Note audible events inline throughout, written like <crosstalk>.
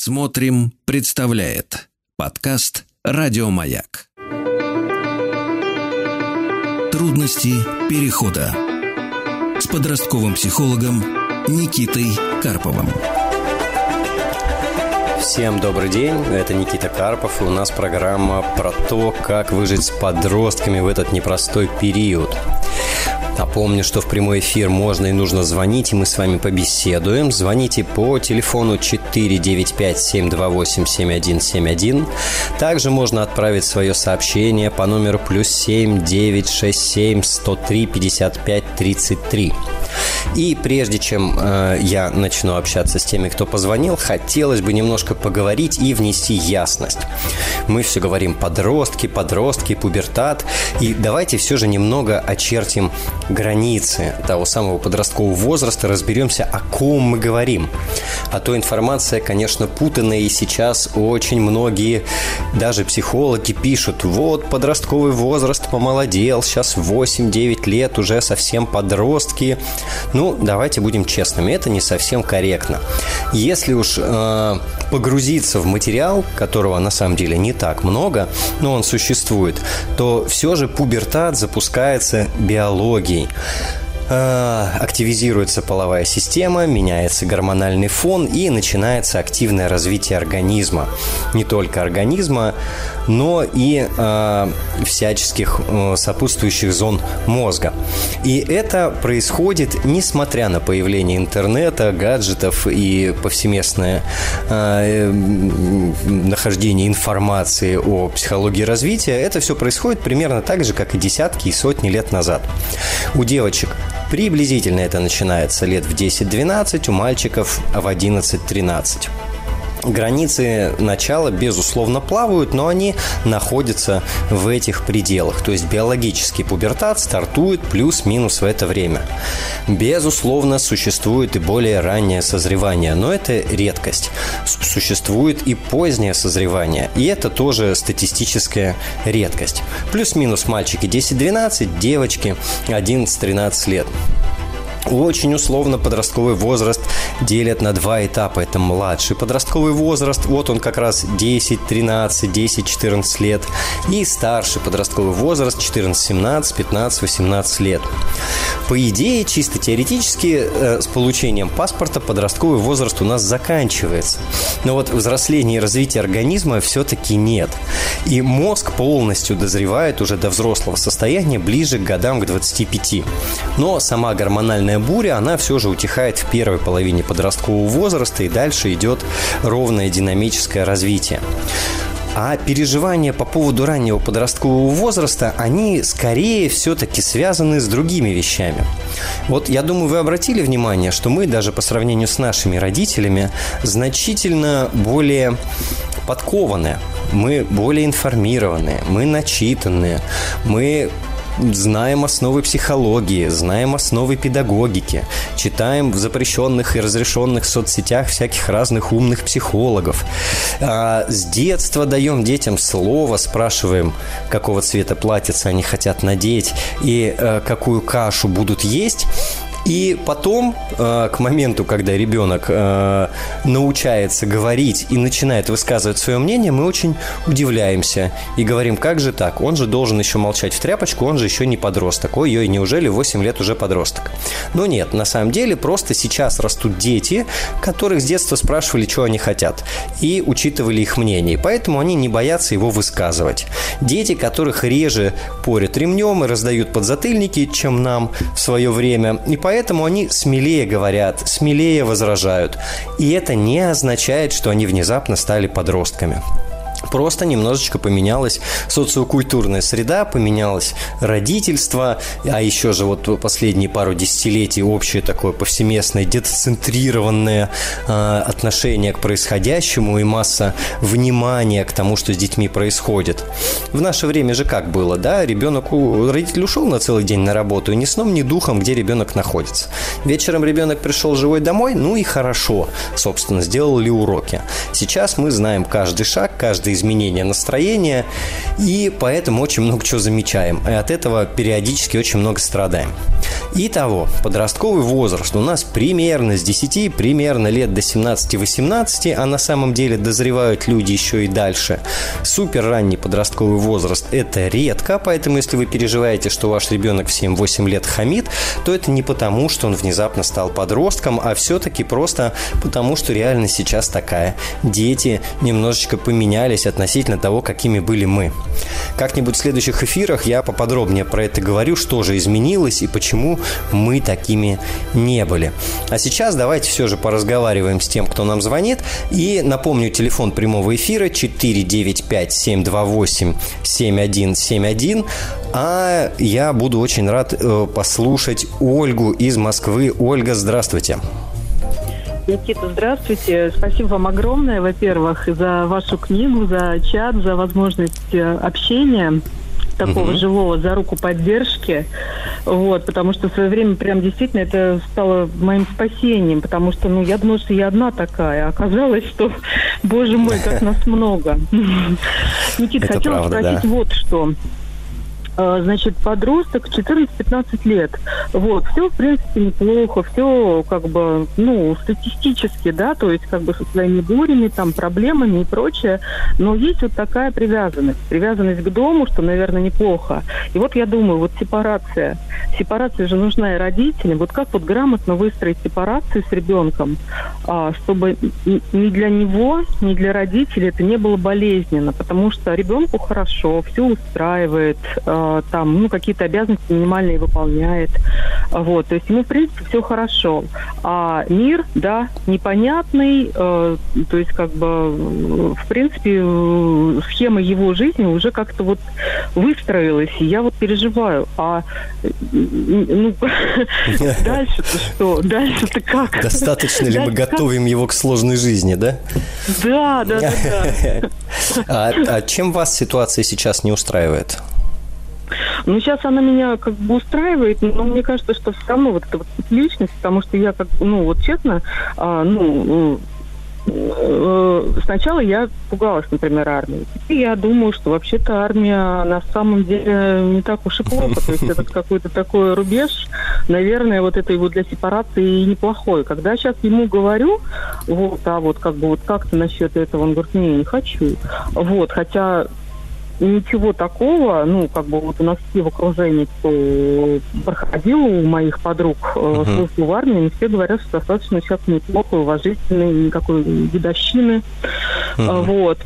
Смотрим, представляет подкаст Радиомаяк. Трудности перехода с подростковым психологом Никитой Карповым. Всем добрый день, это Никита Карпов, и у нас программа про то, как выжить с подростками в этот непростой период. Напомню, что в прямой эфир можно и нужно звонить, и мы с вами побеседуем. Звоните по телефону 495-728-7171. Также можно отправить свое сообщение по номеру плюс 7 967 103 55 33. И прежде чем э, я начну общаться с теми, кто позвонил, хотелось бы немножко поговорить и внести ясность. Мы все говорим подростки, подростки, пубертат. И давайте все же немного очертим границы того самого подросткового возраста, разберемся, о ком мы говорим. А то информация, конечно, путанная, и сейчас очень многие, даже психологи пишут, вот подростковый возраст помолодел, сейчас 8-9 лет, уже совсем подростки. Ну, давайте будем честными, это не совсем корректно. Если уж э, погрузиться в материал, которого на самом деле не так много, но он существует, то все же пубертат запускается биологией. Э, активизируется половая система, меняется гормональный фон и начинается активное развитие организма. Не только организма, но и э, всяческих э, сопутствующих зон мозга. И это происходит несмотря на появление интернета, гаджетов и повсеместное э, нахождение информации о психологии развития. Это все происходит примерно так же, как и десятки и сотни лет назад. У девочек Приблизительно это начинается лет в 10-12, у мальчиков в 11-13 границы начала, безусловно, плавают, но они находятся в этих пределах. То есть биологический пубертат стартует плюс-минус в это время. Безусловно, существует и более раннее созревание, но это редкость. Существует и позднее созревание, и это тоже статистическая редкость. Плюс-минус мальчики 10-12, девочки 11-13 лет. Очень условно подростковый возраст делят на два этапа. Это младший подростковый возраст, вот он как раз 10, 13, 10, 14 лет. И старший подростковый возраст 14, 17, 15, 18 лет. По идее, чисто теоретически, э, с получением паспорта подростковый возраст у нас заканчивается. Но вот взросление и развитие организма все-таки нет. И мозг полностью дозревает уже до взрослого состояния ближе к годам к 25. Но сама гормональная буря, она все же утихает в первой половине подросткового возраста и дальше идет ровное динамическое развитие. А переживания по поводу раннего подросткового возраста, они скорее все-таки связаны с другими вещами. Вот я думаю, вы обратили внимание, что мы даже по сравнению с нашими родителями значительно более подкованные, мы более информированные, мы начитанные, мы знаем основы психологии, знаем основы педагогики, читаем в запрещенных и разрешенных соцсетях всяких разных умных психологов. А с детства даем детям слово, спрашиваем, какого цвета платьица они хотят надеть и э, какую кашу будут есть. И потом, э, к моменту, когда ребенок э, научается говорить и начинает высказывать свое мнение, мы очень удивляемся и говорим, как же так? Он же должен еще молчать в тряпочку, он же еще не подросток. Ой-ой, неужели 8 лет уже подросток? Но нет, на самом деле просто сейчас растут дети, которых с детства спрашивали, что они хотят, и учитывали их мнение. Поэтому они не боятся его высказывать. Дети, которых реже порят ремнем и раздают подзатыльники, чем нам в свое время. И поэтому они смелее говорят, смелее возражают. И это не означает, что они внезапно стали подростками. Просто немножечко поменялась социокультурная среда, поменялось родительство, а еще же вот последние пару десятилетий общее такое повсеместное детоцентрированное э, отношение к происходящему и масса внимания к тому, что с детьми происходит. В наше время же как было, да? Ребенок, родитель ушел на целый день на работу, и ни сном, ни духом, где ребенок находится. Вечером ребенок пришел живой домой, ну и хорошо, собственно, сделал ли уроки. Сейчас мы знаем каждый шаг, каждый каждое изменение настроения, и поэтому очень много чего замечаем. И от этого периодически очень много страдаем. Итого, подростковый возраст у нас примерно с 10, примерно лет до 17-18, а на самом деле дозревают люди еще и дальше. Супер ранний подростковый возраст – это редко, поэтому если вы переживаете, что ваш ребенок в 7-8 лет хамит, то это не потому, что он внезапно стал подростком, а все-таки просто потому, что реально сейчас такая. Дети немножечко поменялись относительно того, какими были мы. Как-нибудь в следующих эфирах я поподробнее про это говорю, что же изменилось и почему мы такими не были. А сейчас давайте все же поразговариваем с тем, кто нам звонит. И напомню, телефон прямого эфира 495 728 7171. А я буду очень рад э, послушать Ольгу из Москвы. Ольга, здравствуйте. Никита, здравствуйте. Спасибо вам огромное, во-первых, за вашу книгу, за чат, за возможность э, общения такого угу. живого за руку поддержки. Вот, потому что в свое время прям действительно это стало моим спасением, потому что, ну, я думала, что я одна такая. Оказалось, что, боже мой, как <laughs> нас много. Никита, хотела спросить вот что. А, значит, подросток 14-15 лет. Вот, все, в принципе, неплохо, все, как бы, ну, статистически, да, то есть, как бы, со своими бурями, там, проблемами и прочее, но есть вот такая привязанность, привязанность к дому, что, наверное, неплохо. И вот я думаю, вот сепарация, сепарация же нужна и родителям, вот как вот грамотно выстроить сепарацию с ребенком, а, чтобы ни для него, ни для родителей это не было болезненно, потому что ребенку хорошо, все устраивает, Э, там, ну, какие-то обязанности минимальные выполняет. Вот, то есть ему, в принципе, все хорошо. А мир, да, непонятный, э, то есть, как бы, в принципе, э, схема его жизни уже как-то вот выстроилась, и я вот переживаю. А, ну, <laughs> дальше-то что? Дальше-то как? Достаточно ли мы готовим его к сложной жизни, да? Да, да, да. <laughs> А, а чем вас ситуация сейчас не устраивает? Ну, сейчас она меня как бы устраивает, но мне кажется, что все равно вот эта вот личность, потому что я как, ну, вот честно, а, ну, э, сначала я пугалась, например, армией. И я думаю, что вообще-то армия на самом деле не так уж и плохо. То есть это какой-то такой рубеж, наверное, вот это его для сепарации неплохой. Когда сейчас ему говорю, вот, а вот как бы вот как-то насчет этого, он говорит, не, не хочу. Вот, хотя ничего такого, ну, как бы вот у нас все в окружении, кто проходил у моих подруг uh-huh. службу в армии, они все говорят, что достаточно сейчас неплохо, уважительно, никакой дедовщины. Uh-huh. Вот.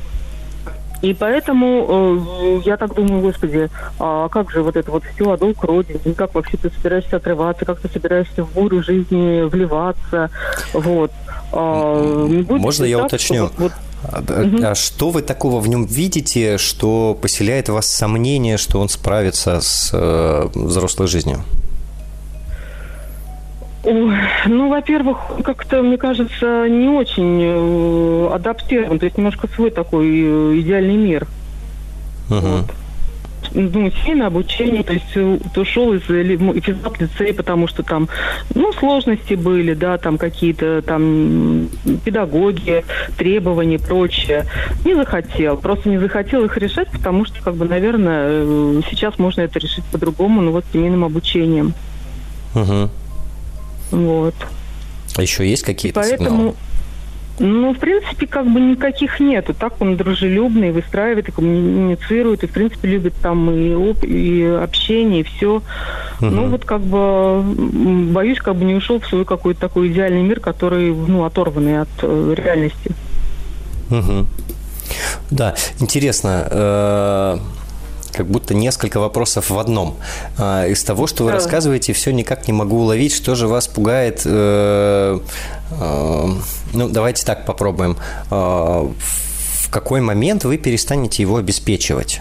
И поэтому э, я так думаю, господи, а как же вот это вот все, а долг родины, как вообще ты собираешься отрываться, как ты собираешься в бурю жизни вливаться, вот. А, Можно я так, уточню? Что, вот, Угу. А что вы такого в нем видите, что поселяет в вас сомнение, что он справится с э, взрослой жизнью? Ну, во-первых, как-то, мне кажется, не очень э, адаптирован, то есть немножко свой такой э, идеальный мир. Угу. Вот ну, семейное обучение, то есть э, ушел из физап лицея, потому что там, ну, сложности были, да, там какие-то там педагоги, требования и прочее. Не захотел, просто не захотел их решать, потому что, как бы, наверное, э, сейчас можно это решить по-другому, ну, вот семейным обучением. Угу. Вот. А еще есть какие-то Поэтому... сигналы? Ну, в принципе, как бы никаких нету. Так он дружелюбный, выстраивает и коммуницирует, и, в принципе, любит там и, и общение, и все. Угу. Ну, вот как бы боюсь, как бы не ушел в свой какой-то такой идеальный мир, который, ну, оторванный от э, реальности. Угу. Да, интересно. Э как будто несколько вопросов в одном. А, из того, что вы рассказываете, все никак не могу уловить, что же вас пугает. Э, э, ну, давайте так попробуем. Э, в какой момент вы перестанете его обеспечивать?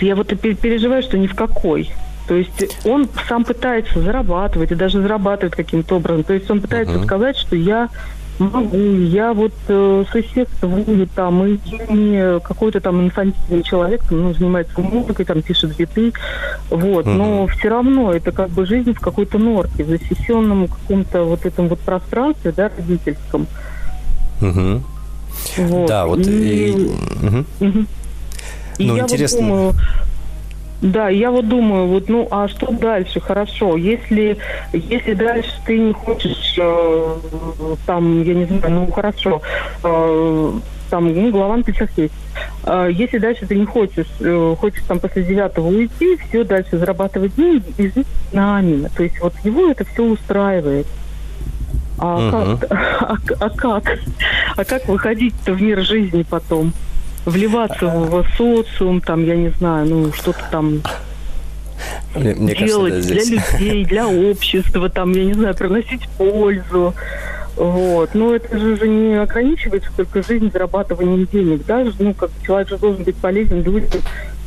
Я вот переживаю, что ни в какой. То есть он сам пытается зарабатывать и даже зарабатывает каким-то образом. То есть он пытается uh-huh. сказать, что я Могу. Я вот э, существую там, и не какой-то там инфантильный человек, там, ну, занимается музыкой, там, пишет биты, вот. Mm-hmm. Но все равно это как бы жизнь в какой-то норке, в защищенном каком-то вот этом вот пространстве, да, родительском. Угу. Вот. Да, вот. И... И... Угу. Угу. Ну, интересно. Вот думаю, да, я вот думаю, вот, ну, а что дальше? Хорошо, если, если дальше ты не хочешь, э, там, я не знаю, ну, хорошо, э, там, ну, на плечах есть. Э, если дальше ты не хочешь, э, хочешь там после девятого уйти, все, дальше зарабатывать деньги и жить с нами. То есть вот его это все устраивает. А, угу. как, <laughs> а, а как? А как выходить-то в мир жизни потом? Вливаться в социум, там, я не знаю, ну, что-то там мне, делать кажется, да, для людей, <laughs> для общества, там, я не знаю, приносить пользу. Вот. Но это же, же не ограничивается только жизнь зарабатыванием денег. Да? Ну, как человек же должен быть полезен людям.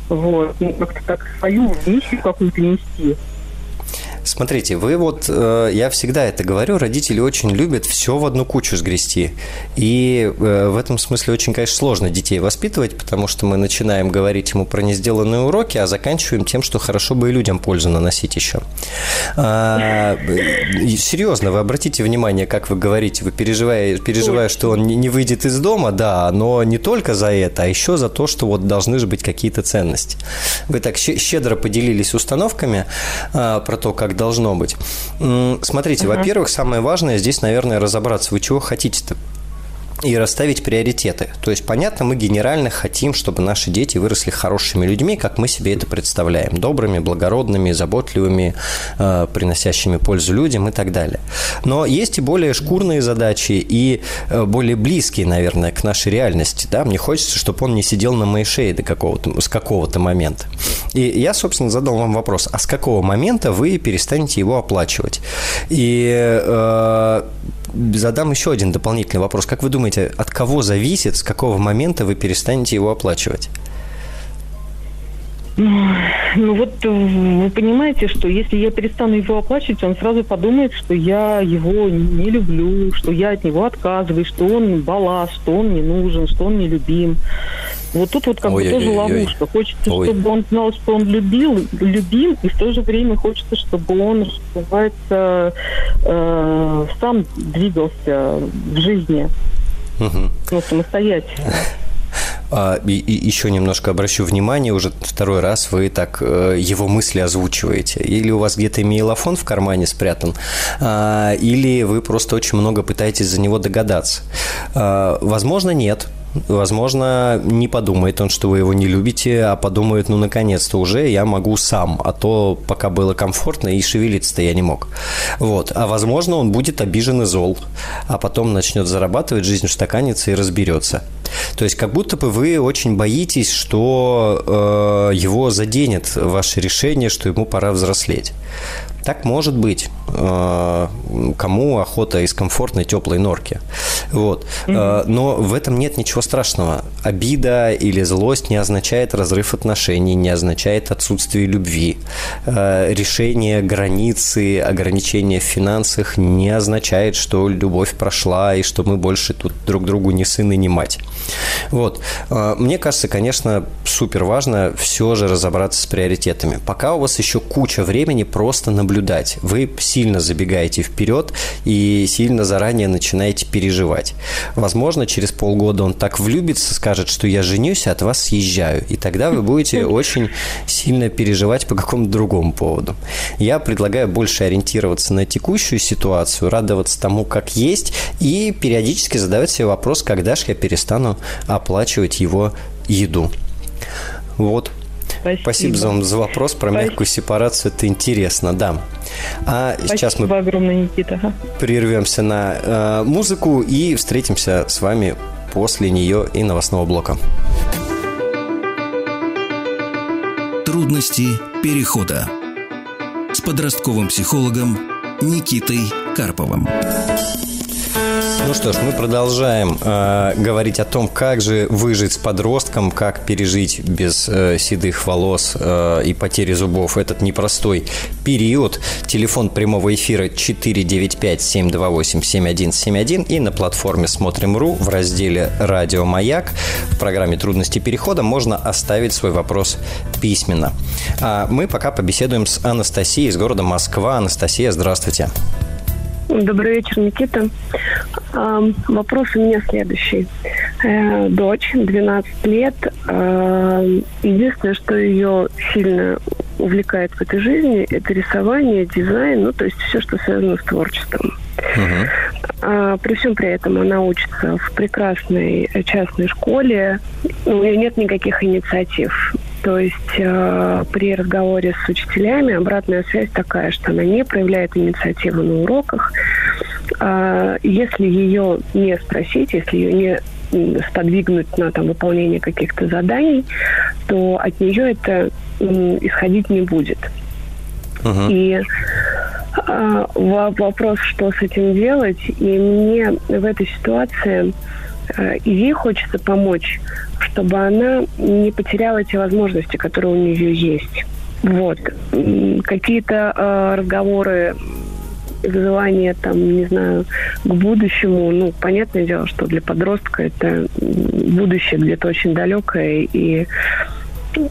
Вот. Ну, как-то так свою миссию какую-то нести. Смотрите, вы вот, э, я всегда это говорю, родители очень любят все в одну кучу сгрести. И э, в этом смысле очень, конечно, сложно детей воспитывать, потому что мы начинаем говорить ему про несделанные уроки, а заканчиваем тем, что хорошо бы и людям пользу наносить еще. А, серьезно, вы обратите внимание, как вы говорите, вы переживая, переживая, что он не выйдет из дома, да, но не только за это, а еще за то, что вот должны же быть какие-то ценности. Вы так щедро поделились установками а, про то, как должно быть. Смотрите, uh-huh. во-первых, самое важное здесь, наверное, разобраться, вы чего хотите-то и расставить приоритеты. То есть, понятно, мы генерально хотим, чтобы наши дети выросли хорошими людьми, как мы себе это представляем. Добрыми, благородными, заботливыми, э, приносящими пользу людям и так далее. Но есть и более шкурные задачи, и э, более близкие, наверное, к нашей реальности. Да? Мне хочется, чтобы он не сидел на моей шее до какого-то, с какого-то момента. И я, собственно, задал вам вопрос, а с какого момента вы перестанете его оплачивать? И э, задам еще один дополнительный вопрос. Как вы думаете, от кого зависит, с какого момента вы перестанете его оплачивать? Ну вот э, вы понимаете, что если я перестану его оплачивать, он сразу подумает, что я его не люблю, что я от него отказываюсь, что он балласт, что он не нужен, что он не любим. Вот тут вот как бы тоже ловушка. Хочется, ой. чтобы он знал, что он любил, любим, и в то же время хочется, чтобы он, что называется, э, сам двигался в жизни. Угу. Ну, самостоятельно. А, и, и еще немножко обращу внимание, уже второй раз вы так э, его мысли озвучиваете. Или у вас где-то мейлофон в кармане спрятан, а, или вы просто очень много пытаетесь за него догадаться. А, возможно, нет. Возможно, не подумает он, что вы его не любите, а подумает, ну, наконец-то уже я могу сам, а то пока было комфортно и шевелиться-то я не мог. Вот. А возможно, он будет обижен и зол, а потом начнет зарабатывать, жизнь устаканится и разберется. То есть как будто бы вы очень боитесь, что э, его заденет ваше решение, что ему пора взрослеть. Так может быть. Э, кому охота из комфортной теплой норки. Вот. Mm-hmm. Но в этом нет ничего страшного. Обида или злость не означает разрыв отношений, не означает отсутствие любви. Э, решение границы, ограничения в финансах не означает, что любовь прошла и что мы больше тут друг другу не сын и не мать. Вот. Мне кажется, конечно, супер важно все же разобраться с приоритетами. Пока у вас еще куча времени просто наблюдать наблюдать. Вы сильно забегаете вперед и сильно заранее начинаете переживать. Возможно, через полгода он так влюбится, скажет, что я женюсь, а от вас съезжаю. И тогда вы будете <laughs> очень сильно переживать по какому-то другому поводу. Я предлагаю больше ориентироваться на текущую ситуацию, радоваться тому, как есть, и периодически задавать себе вопрос, когда же я перестану оплачивать его еду. Вот. Спасибо. Спасибо за, за вопрос про Спасибо. мягкую сепарацию. Это интересно, да. А Спасибо сейчас мы огромное, Никита. прервемся на э, музыку и встретимся с вами после нее и новостного блока. Трудности перехода с подростковым психологом Никитой Карповым. Что ж, мы продолжаем э, говорить о том, как же выжить с подростком, как пережить без э, седых волос э, и потери зубов этот непростой период. Телефон прямого эфира 495-728-7171 и на платформе Смотрим.ру в разделе «Радио Маяк» в программе «Трудности перехода» можно оставить свой вопрос письменно. А мы пока побеседуем с Анастасией из города Москва. Анастасия, здравствуйте. Добрый вечер, Никита. Вопрос у меня следующий. Э, дочь, 12 лет. Э, единственное, что ее сильно увлекает в этой жизни, это рисование, дизайн, ну, то есть все, что связано с творчеством. А, при всем при этом она учится в прекрасной частной школе. У нее нет никаких инициатив. То есть э, при разговоре с учителями обратная связь такая, что она не проявляет инициативу на уроках. Э, если ее не спросить, если ее не сподвигнуть на там, выполнение каких-то заданий, то от нее это исходить не будет. Uh-huh. И а, вопрос, что с этим делать, и мне в этой ситуации и ей хочется помочь, чтобы она не потеряла те возможности, которые у нее есть. Вот. Какие-то э, разговоры вызывание, там, не знаю, к будущему, ну, понятное дело, что для подростка это будущее где-то очень далекое и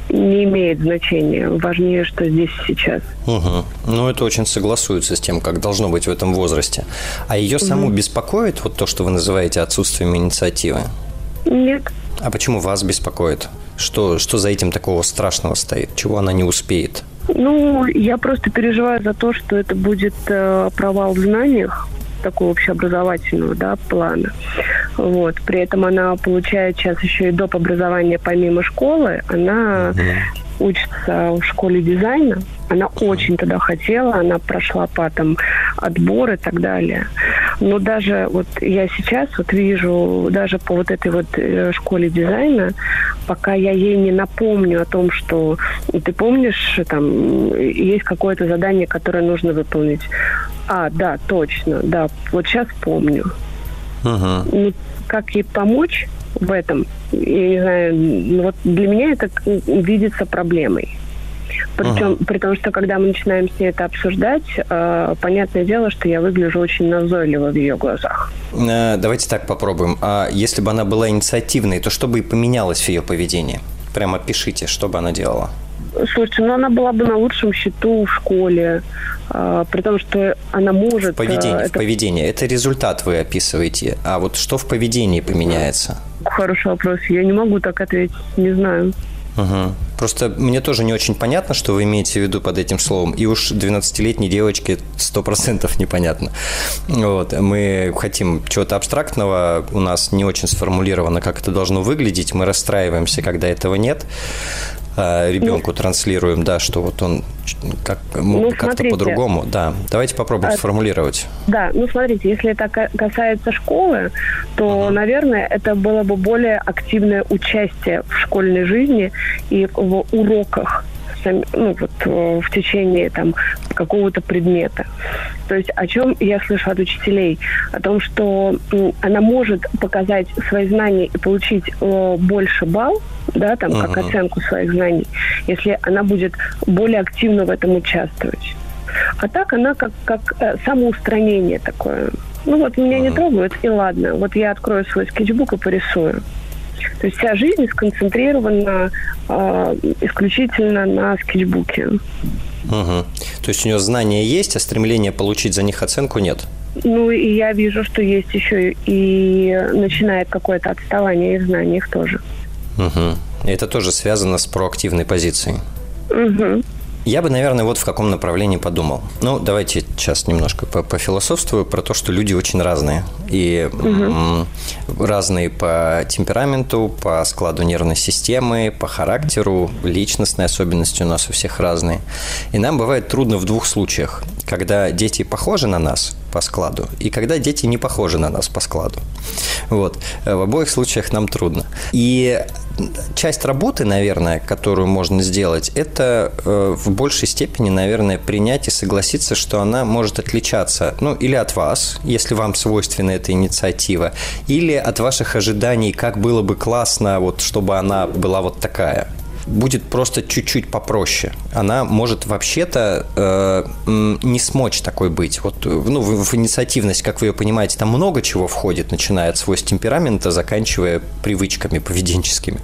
не имеет значения. Важнее, что здесь сейчас. Угу. Ну, это очень согласуется с тем, как должно быть в этом возрасте. А ее саму угу. беспокоит вот то, что вы называете отсутствием инициативы? Нет. А почему вас беспокоит? Что, что за этим такого страшного стоит? Чего она не успеет? Ну, я просто переживаю за то, что это будет э, провал в знаниях такого общеобразовательного да, плана. Вот. При этом она получает сейчас еще и доп. образование помимо школы. Она mm-hmm. учится в школе дизайна. Она очень туда хотела, она прошла по там отбор и так далее. Но даже вот я сейчас вот вижу, даже по вот этой вот э, школе дизайна, пока я ей не напомню о том, что ты помнишь, там есть какое-то задание, которое нужно выполнить. А, да, точно, да, вот сейчас помню. Uh-huh. Ну, как ей помочь в этом, я не знаю, ну, вот для меня это видится проблемой. Причем, uh-huh. при том, что когда мы начинаем с ней это обсуждать, э, понятное дело, что я выгляжу очень назойливо в ее глазах. Э, давайте так попробуем. А если бы она была инициативной, то что бы и поменялось в ее поведении? Прямо пишите, что бы она делала. Слушайте, ну она была бы на лучшем счету в школе, э, при том, что она может... В поведении, э, это... в поведении. Это результат вы описываете. А вот что в поведении поменяется? Хороший вопрос. Я не могу так ответить, не знаю. Угу. Просто мне тоже не очень понятно, что вы имеете в виду под этим словом. И уж 12-летней девочке 100% непонятно. Вот. Мы хотим чего-то абстрактного, у нас не очень сформулировано, как это должно выглядеть. Мы расстраиваемся, когда этого нет. А, ребенку ну, транслируем, да, что вот он как, ну, как-то по-другому. Да, давайте попробуем а, сформулировать. Да, ну смотрите, если это касается школы, то, uh-huh. наверное, это было бы более активное участие в школьной жизни и в уроках ну, вот, э, в течение там, какого-то предмета. То есть о чем я слышу от учителей? О том, что она может показать свои знания и получить э, больше балл, да, там, uh-huh. как оценку своих знаний, если она будет более активно в этом участвовать. А так она как, как э, самоустранение такое. Ну вот меня uh-huh. не трогают, и ладно. Вот я открою свой скетчбук и порисую. То есть вся жизнь сконцентрирована э, исключительно на скетчбуке. Угу. То есть у нее знания есть, а стремления получить за них оценку нет? Ну, и я вижу, что есть еще и начинает какое-то отставание в знаниях тоже. Угу. И это тоже связано с проактивной позицией. Угу. Я бы, наверное, вот в каком направлении подумал. Ну, давайте сейчас немножко пофилософствую про то, что люди очень разные. И угу. разные по темпераменту, по складу нервной системы, по характеру, личностные особенности у нас у всех разные. И нам бывает трудно в двух случаях. Когда дети похожи на нас по складу, и когда дети не похожи на нас по складу. Вот. В обоих случаях нам трудно. И часть работы, наверное, которую можно сделать, это э, в большей степени, наверное, принять и согласиться, что она может отличаться, ну, или от вас, если вам свойственна эта инициатива, или от ваших ожиданий, как было бы классно, вот, чтобы она была вот такая будет просто чуть-чуть попроще. Она может вообще-то э, не смочь такой быть. Вот, ну, в, в инициативность, как вы ее понимаете, там много чего входит, начиная от свойств темперамента, заканчивая привычками поведенческими.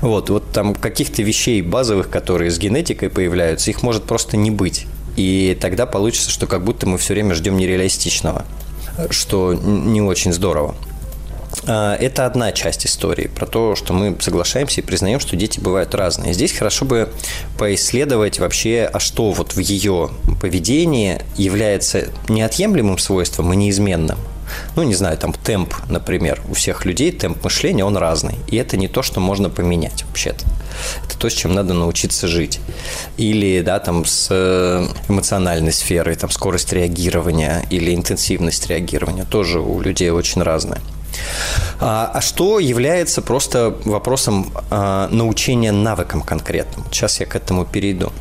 Вот, вот там каких-то вещей базовых, которые с генетикой появляются, их может просто не быть. И тогда получится, что как будто мы все время ждем нереалистичного, что не очень здорово. А, это одна часть истории, про то, что мы соглашаемся и признаем, что дети бывают разные. Здесь хорошо бы поисследовать вообще, а что вот в ее поведении является неотъемлемым свойством и неизменным, ну, не знаю, там темп, например, у всех людей темп мышления, он разный. И это не то, что можно поменять вообще-то. Это то, с чем надо научиться жить. Или, да, там, с э, эмоциональной сферой, там, скорость реагирования или интенсивность реагирования тоже у людей очень разная. А, а что является просто вопросом а, научения навыкам конкретным? Сейчас я к этому перейду.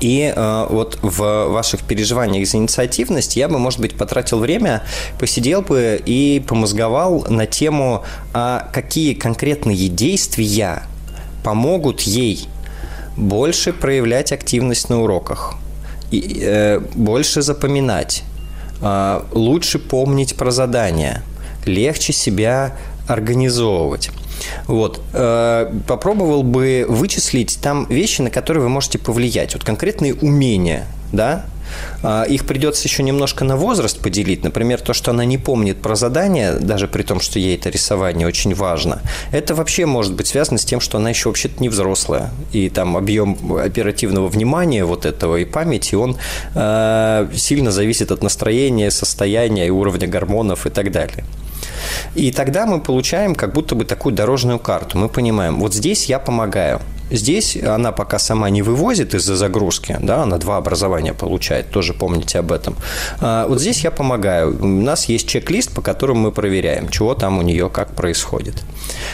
И э, вот в ваших переживаниях за инициативность я бы, может быть, потратил время, посидел бы и помозговал на тему, а какие конкретные действия помогут ей больше проявлять активность на уроках, и, э, больше запоминать, э, лучше помнить про задания, легче себя организовывать. Вот. Э, попробовал бы вычислить там вещи, на которые вы можете повлиять. Вот конкретные умения, да, их придется еще немножко на возраст поделить. Например, то, что она не помнит про задание, даже при том, что ей это рисование очень важно, это вообще может быть связано с тем, что она еще вообще-то не взрослая. И там объем оперативного внимания вот этого и памяти, он э, сильно зависит от настроения, состояния и уровня гормонов и так далее. И тогда мы получаем как будто бы такую дорожную карту. Мы понимаем, вот здесь я помогаю. Здесь она пока сама не вывозит из-за загрузки, да, она два образования получает, тоже помните об этом. А вот здесь я помогаю. У нас есть чек-лист, по которому мы проверяем, чего там у нее как происходит.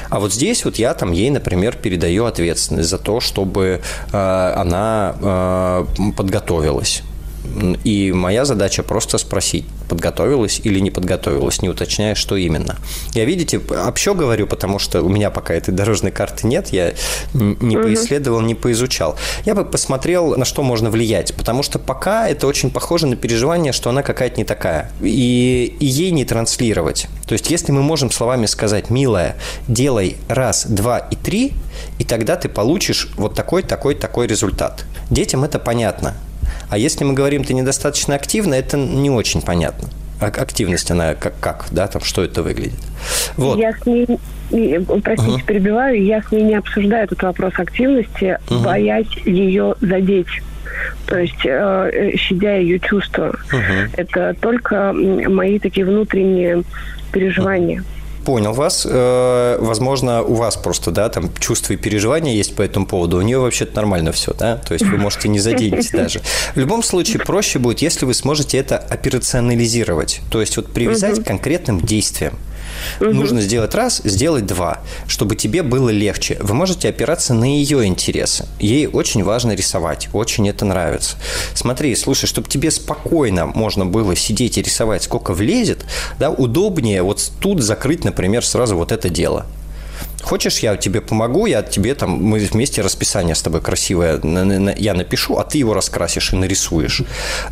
А вот здесь вот я там ей, например, передаю ответственность за то, чтобы э, она э, подготовилась и моя задача просто спросить, подготовилась или не подготовилась, не уточняя, что именно. Я, видите, общо говорю, потому что у меня пока этой дорожной карты нет, я не угу. поисследовал, не поизучал. Я бы посмотрел, на что можно влиять, потому что пока это очень похоже на переживание, что она какая-то не такая. И, и ей не транслировать. То есть, если мы можем словами сказать, милая, делай раз, два и три, и тогда ты получишь вот такой, такой, такой результат. Детям это понятно. А если мы говорим, ты недостаточно активна, это не очень понятно. Активность, она как, как, да, там, что это выглядит. Вот. Я с ней, простите, uh-huh. перебиваю, я с ней не обсуждаю этот вопрос активности, uh-huh. боясь ее задеть. То есть, э, щадя ее чувства. Uh-huh. Это только мои такие внутренние переживания. Понял вас. Э, возможно, у вас просто, да, там чувства и переживания есть по этому поводу. У нее вообще-то нормально все, да? То есть вы можете не заденете <laughs> даже. В любом случае, проще будет, если вы сможете это операционализировать. То есть вот привязать к конкретным действиям. Угу. Нужно сделать раз, сделать два, чтобы тебе было легче. Вы можете опираться на ее интересы. Ей очень важно рисовать, очень это нравится. Смотри, слушай, чтобы тебе спокойно можно было сидеть и рисовать, сколько влезет, да, удобнее вот тут закрыть, например, сразу вот это дело. Хочешь, я тебе помогу, я тебе там, мы вместе расписание с тобой красивое я напишу, а ты его раскрасишь и нарисуешь.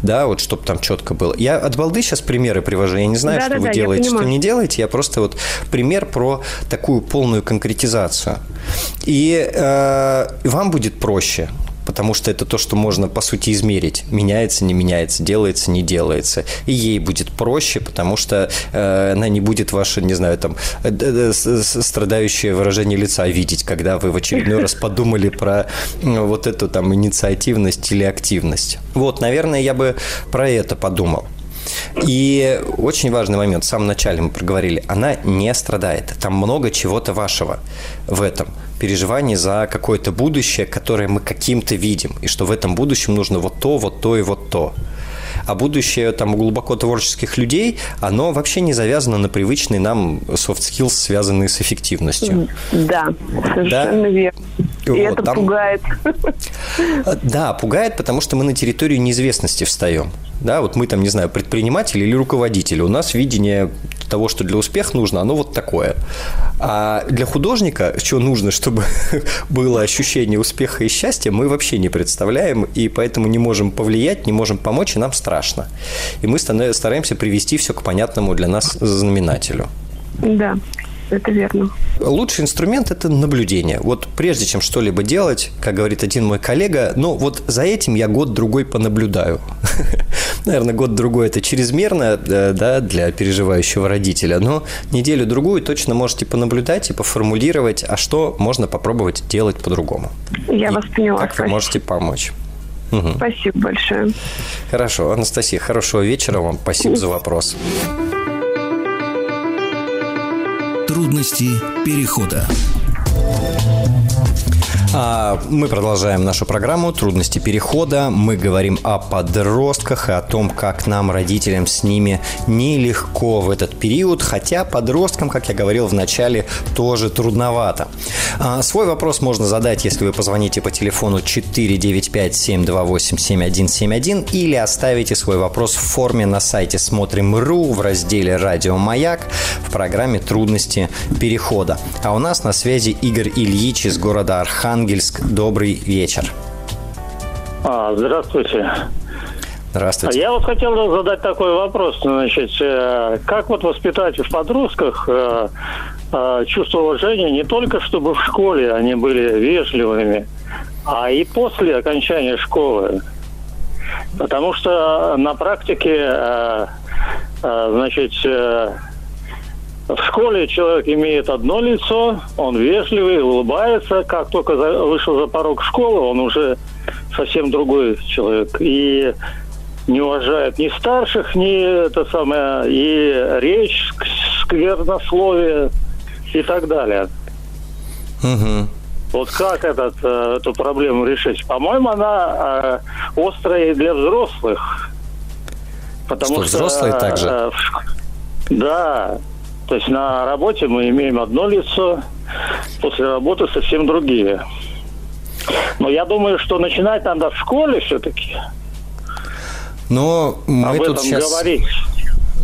Да, вот чтобы там четко было. Я от балды сейчас примеры привожу. Я не знаю, да, что да, вы да, делаете, что не делаете. Я просто вот пример про такую полную конкретизацию. И э, вам будет проще потому что это то, что можно, по сути, измерить. Меняется, не меняется, делается, не делается. И ей будет проще, потому что э, она не будет ваше, не знаю, там, э, страдающее выражение лица видеть, когда вы в очередной раз подумали про вот эту там инициативность или активность. Вот, наверное, я бы про это подумал. И очень важный момент, в самом начале мы проговорили, она не страдает. Там много чего-то вашего в этом переживании за какое-то будущее, которое мы каким-то видим, и что в этом будущем нужно вот то, вот то и вот то. А будущее там у глубоко творческих людей, оно вообще не завязано на привычный нам soft skills, связанные с эффективностью. Да, совершенно да? верно. И вот, это там... пугает. Да, пугает, потому что мы на территорию неизвестности встаем. Да, вот мы там, не знаю, предприниматели или руководители. У нас видение того, что для успеха нужно, оно вот такое. А для художника, что нужно, чтобы <laughs> было ощущение успеха и счастья, мы вообще не представляем, и поэтому не можем повлиять, не можем помочь, и нам страшно. И мы стараемся привести все к понятному для нас знаменателю. Да. Это верно. Лучший инструмент – это наблюдение. Вот прежде чем что-либо делать, как говорит один мой коллега, ну вот за этим я год-другой понаблюдаю. <laughs> Наверное, год-другой – это чрезмерно э, да, для переживающего родителя, но неделю-другую точно можете понаблюдать и поформулировать, а что можно попробовать делать по-другому. Я и вас поняла. Как вы можете помочь. Угу. Спасибо большое. Хорошо, Анастасия, хорошего вечера вам. Спасибо за вопрос. Трудности перехода. А, мы продолжаем нашу программу «Трудности перехода». Мы говорим о подростках и о том, как нам, родителям, с ними нелегко в этот период, хотя подросткам, как я говорил в начале, тоже трудновато. А, свой вопрос можно задать, если вы позвоните по телефону 495-728-7171 или оставите свой вопрос в форме на сайте «Смотрим.ру» в разделе «Радио Маяк» в программе «Трудности перехода». А у нас на связи Игорь Ильич из города Архан Архангельск. Добрый вечер. А, здравствуйте. Здравствуйте. Я вот хотел задать такой вопрос. Значит, э, как вот воспитать в подростках э, э, чувство уважения не только чтобы в школе они были вежливыми, а и после окончания школы. Потому что на практике, значит, в школе человек имеет одно лицо, он вежливый, улыбается. Как только вышел за порог школы, он уже совсем другой человек. И не уважает ни старших, ни это самое, и речь, сквернословие и так далее. Угу. Вот как этот, э, эту проблему решить? По-моему, она э, острая и для взрослых. Потому что, что взрослые также? Э, да, то есть на работе мы имеем одно лицо, после работы совсем другие. Но я думаю, что начинать надо в школе все-таки. Но мы об тут этом сейчас говорить.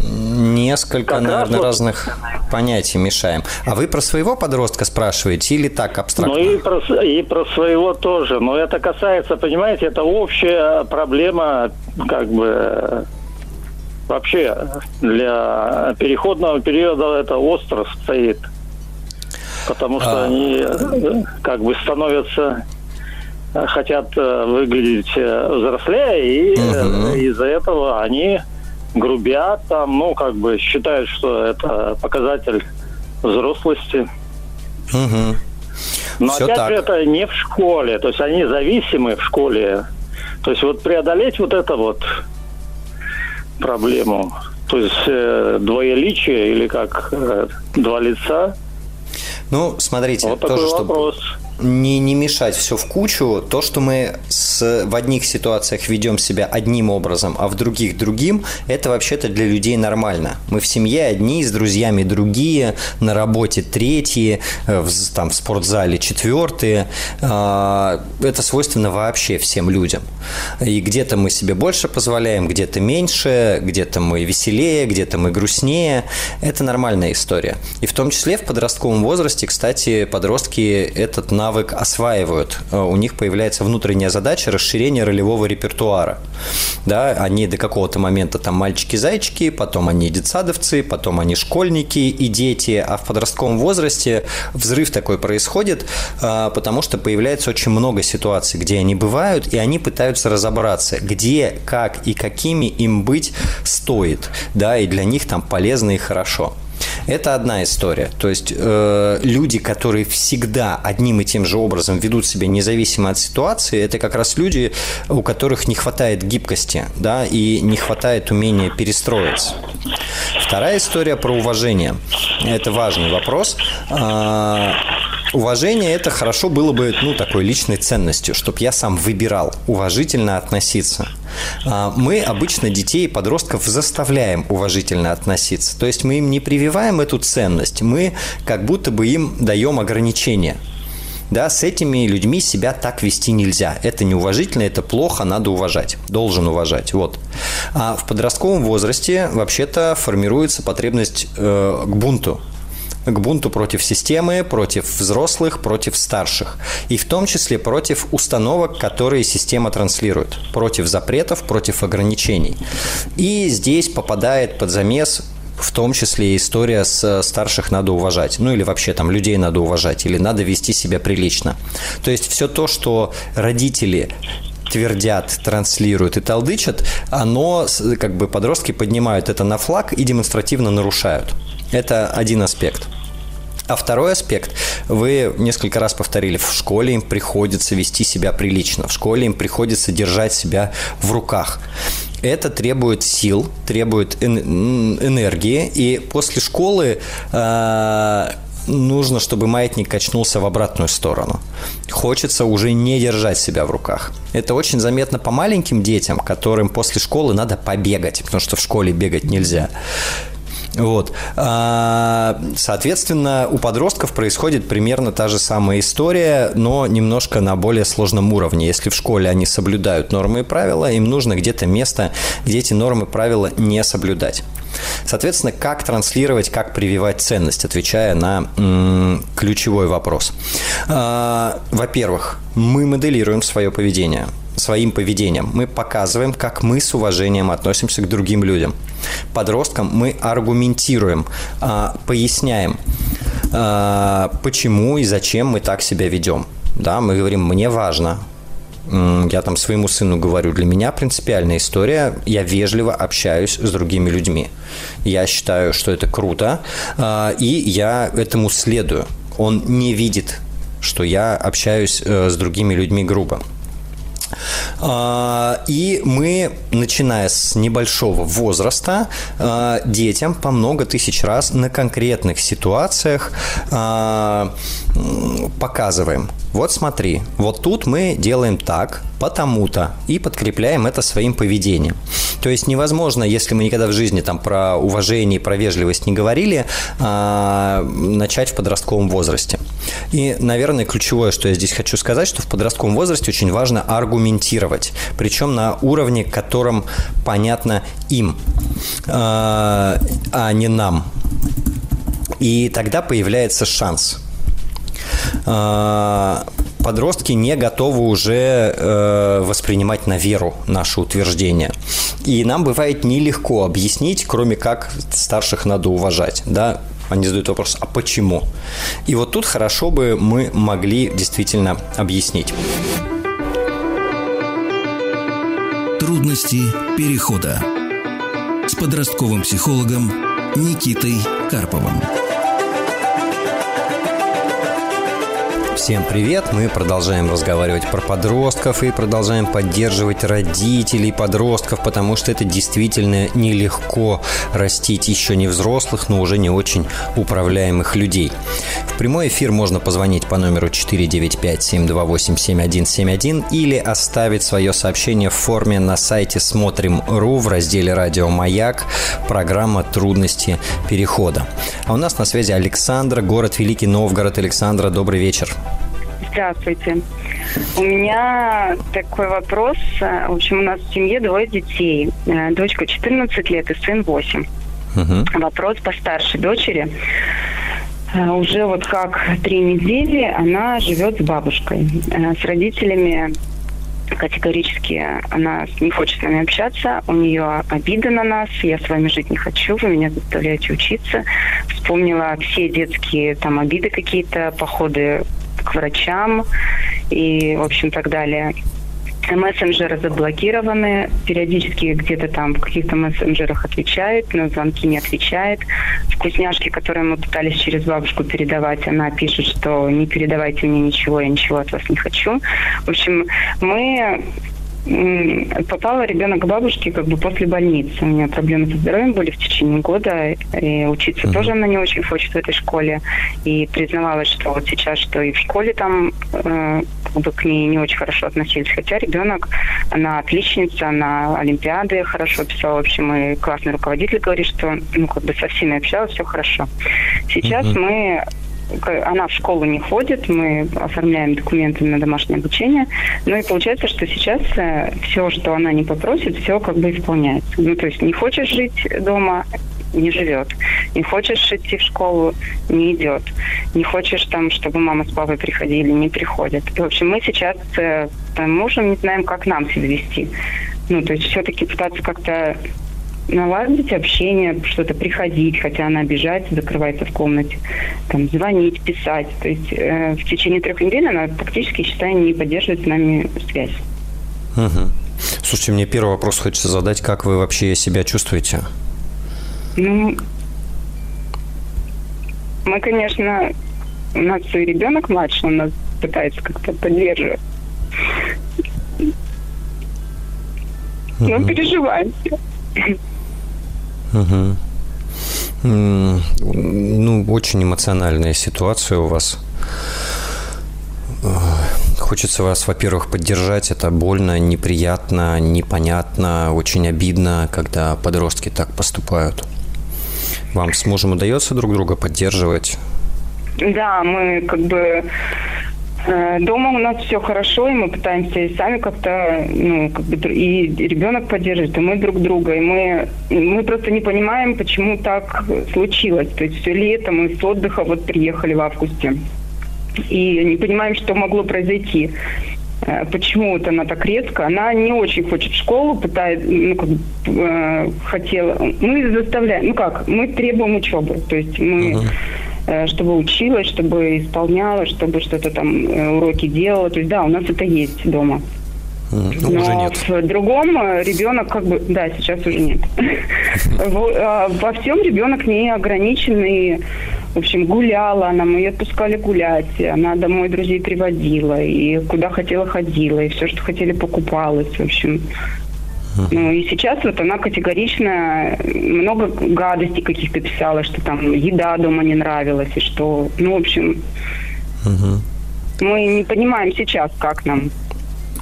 несколько, как наверное, вот... разных понятий мешаем. А вы про своего подростка спрашиваете или так абстрактно? Ну и про, и про своего тоже. Но это касается, понимаете, это общая проблема как бы вообще для переходного периода это остро стоит. Потому что а... они как бы становятся хотят э, выглядеть э, взрослее, и угу. из-за этого они грубят там, ну, как бы считают, что это показатель взрослости. Угу. Но Все опять так. же это не в школе, то есть они зависимы в школе. То есть вот преодолеть вот это вот проблему. То есть э, двоеличие или как э, два лица. Ну, смотрите, вот тоже, такой вопрос. чтобы не, не мешать все в кучу. То, что мы с, в одних ситуациях ведем себя одним образом, а в других другим, это вообще-то для людей нормально. Мы в семье одни, с друзьями другие, на работе третьи, э, в, там, в спортзале четвертые. А, это свойственно вообще всем людям. И где-то мы себе больше позволяем, где-то меньше, где-то мы веселее, где-то мы грустнее. Это нормальная история. И в том числе в подростковом возрасте, кстати, подростки этот навык навык осваивают. Э, у них появляется внутренняя задача расширения ролевого репертуара. Да, они до какого-то момента там мальчики-зайчики, потом они детсадовцы, потом они школьники и дети, а в подростковом возрасте взрыв такой происходит, э, потому что появляется очень много ситуаций, где они бывают, и они пытаются разобраться, где, как и какими им быть стоит, да, и для них там полезно и хорошо. Это одна история. То есть э, люди, которые всегда одним и тем же образом ведут себя независимо от ситуации, это как раз люди, у которых не хватает гибкости, да, и не хватает умения перестроиться. Вторая история про уважение. Это важный вопрос. Э, уважение это хорошо было бы, ну, такой личной ценностью, чтобы я сам выбирал уважительно относиться. А, мы обычно детей и подростков заставляем уважительно относиться. То есть мы им не прививаем эту ценность, мы как будто бы им даем ограничения. Да, с этими людьми себя так вести нельзя. Это неуважительно, это плохо, надо уважать. Должен уважать. Вот. А в подростковом возрасте вообще-то формируется потребность э, к бунту к бунту против системы, против взрослых, против старших. И в том числе против установок, которые система транслирует. Против запретов, против ограничений. И здесь попадает под замес в том числе история с старших надо уважать, ну или вообще там людей надо уважать, или надо вести себя прилично. То есть все то, что родители твердят, транслируют и толдычат, оно, как бы подростки поднимают это на флаг и демонстративно нарушают. Это один аспект. А второй аспект, вы несколько раз повторили, в школе им приходится вести себя прилично, в школе им приходится держать себя в руках. Это требует сил, требует энергии, и после школы э, нужно, чтобы маятник качнулся в обратную сторону. Хочется уже не держать себя в руках. Это очень заметно по маленьким детям, которым после школы надо побегать, потому что в школе бегать нельзя. Вот. А, соответственно, у подростков происходит примерно та же самая история, но немножко на более сложном уровне. Если в школе они соблюдают нормы и правила, им нужно где-то место, где эти нормы и правила не соблюдать. Соответственно, как транслировать, как прививать ценность, отвечая на ключевой вопрос. А, во-первых, мы моделируем свое поведение своим поведением. Мы показываем, как мы с уважением относимся к другим людям. Подросткам мы аргументируем, а, поясняем, а, почему и зачем мы так себя ведем. Да, мы говорим, мне важно, я там своему сыну говорю, для меня принципиальная история, я вежливо общаюсь с другими людьми. Я считаю, что это круто, а, и я этому следую. Он не видит, что я общаюсь э, с другими людьми грубо. А, и мы, начиная с небольшого возраста, а, детям по много тысяч раз на конкретных ситуациях а, показываем. Вот смотри, вот тут мы делаем так, потому-то, и подкрепляем это своим поведением. То есть невозможно, если мы никогда в жизни там про уважение и про вежливость не говорили, начать в подростковом возрасте. И, наверное, ключевое, что я здесь хочу сказать, что в подростковом возрасте очень важно аргументировать, причем на уровне, котором понятно им, а, а не нам. И тогда появляется шанс а, подростки не готовы уже э, воспринимать на веру наши утверждения. И нам бывает нелегко объяснить, кроме как старших надо уважать. Да? они задают вопрос, а почему? И вот тут хорошо бы мы могли действительно объяснить. Трудности перехода с подростковым психологом Никитой Карповым. Всем привет! Мы продолжаем разговаривать про подростков и продолжаем поддерживать родителей подростков, потому что это действительно нелегко растить еще не взрослых, но уже не очень управляемых людей. В прямой эфир можно позвонить по номеру 495-728-7171 или оставить свое сообщение в форме на сайте смотрим.ру в разделе «Радио Маяк» программа «Трудности перехода». А у нас на связи Александра, город Великий Новгород. Александра, добрый вечер. Здравствуйте. У меня такой вопрос. В общем, у нас в семье двое детей. Э, дочка 14 лет и сын 8. Угу. Вопрос по старшей дочери. Э, уже вот как три недели она живет с бабушкой. Э, с родителями категорически она не хочет с нами общаться, у нее обида на нас, я с вами жить не хочу, вы меня заставляете учиться. Вспомнила все детские там обиды какие-то, походы к врачам и, в общем, так далее. Мессенджеры заблокированы, периодически где-то там в каких-то мессенджерах отвечает, на звонки не отвечает. Вкусняшки, которые мы пытались через бабушку передавать, она пишет, что не передавайте мне ничего, я ничего от вас не хочу. В общем, мы попала ребенок к бабушке как бы после больницы. У нее проблемы со здоровьем были в течение года, и учиться mm-hmm. тоже она не очень хочет в этой школе. И признавалась, что вот сейчас, что и в школе там э, как бы к ней не очень хорошо относились. Хотя ребенок, она отличница, она олимпиады хорошо писала. В общем, и классный руководитель говорит, что ну как бы со всеми общалась, все хорошо. Сейчас mm-hmm. мы она в школу не ходит, мы оформляем документы на домашнее обучение, ну и получается, что сейчас э, все, что она не попросит, все как бы исполняется. Ну, то есть не хочешь жить дома, не живет. Не хочешь идти в школу, не идет. Не хочешь там, чтобы мама с папой приходили, не приходят. И, в общем, мы сейчас с мужем не знаем, как нам себя вести. Ну, то есть все-таки пытаться как-то наладить общение, что-то приходить, хотя она обижается, закрывается в комнате, там, звонить, писать. То есть э, в течение трех недель она практически, считаю, не поддерживает с нами связь. Угу. Слушайте, мне первый вопрос хочется задать. Как вы вообще себя чувствуете? Ну, мы, конечно, у нас и ребенок младший, он нас пытается как-то поддерживать. Но переживаем. Угу. Ну, очень эмоциональная ситуация у вас. Хочется вас, во-первых, поддержать. Это больно, неприятно, непонятно, очень обидно, когда подростки так поступают. Вам с мужем удается друг друга поддерживать? Да, мы как бы Дома у нас все хорошо, и мы пытаемся и сами как-то, ну, как бы, и ребенок поддерживает, и мы друг друга, и мы, мы просто не понимаем, почему так случилось. То есть все лето мы с отдыха вот приехали в августе, и не понимаем, что могло произойти. Э, почему вот она так резко? Она не очень хочет школу, пытается, ну, как э, хотела. Мы заставляем, ну как, мы требуем учебы. То есть мы, uh-huh. Чтобы училась, чтобы исполняла, чтобы что-то там, э, уроки делала. То есть да, у нас это есть дома. Ну, Но уже нет. в другом ребенок как бы... Да, сейчас уже нет. <laughs> Во всем ребенок не ограниченный в общем, гуляла она, мы ее отпускали гулять, она домой друзей приводила, и куда хотела ходила, и все, что хотели, покупалась, в общем. Ну и сейчас вот она категорично много гадостей каких-то писала, что там еда дома не нравилась, и что, ну, в общем, угу. мы не понимаем сейчас, как нам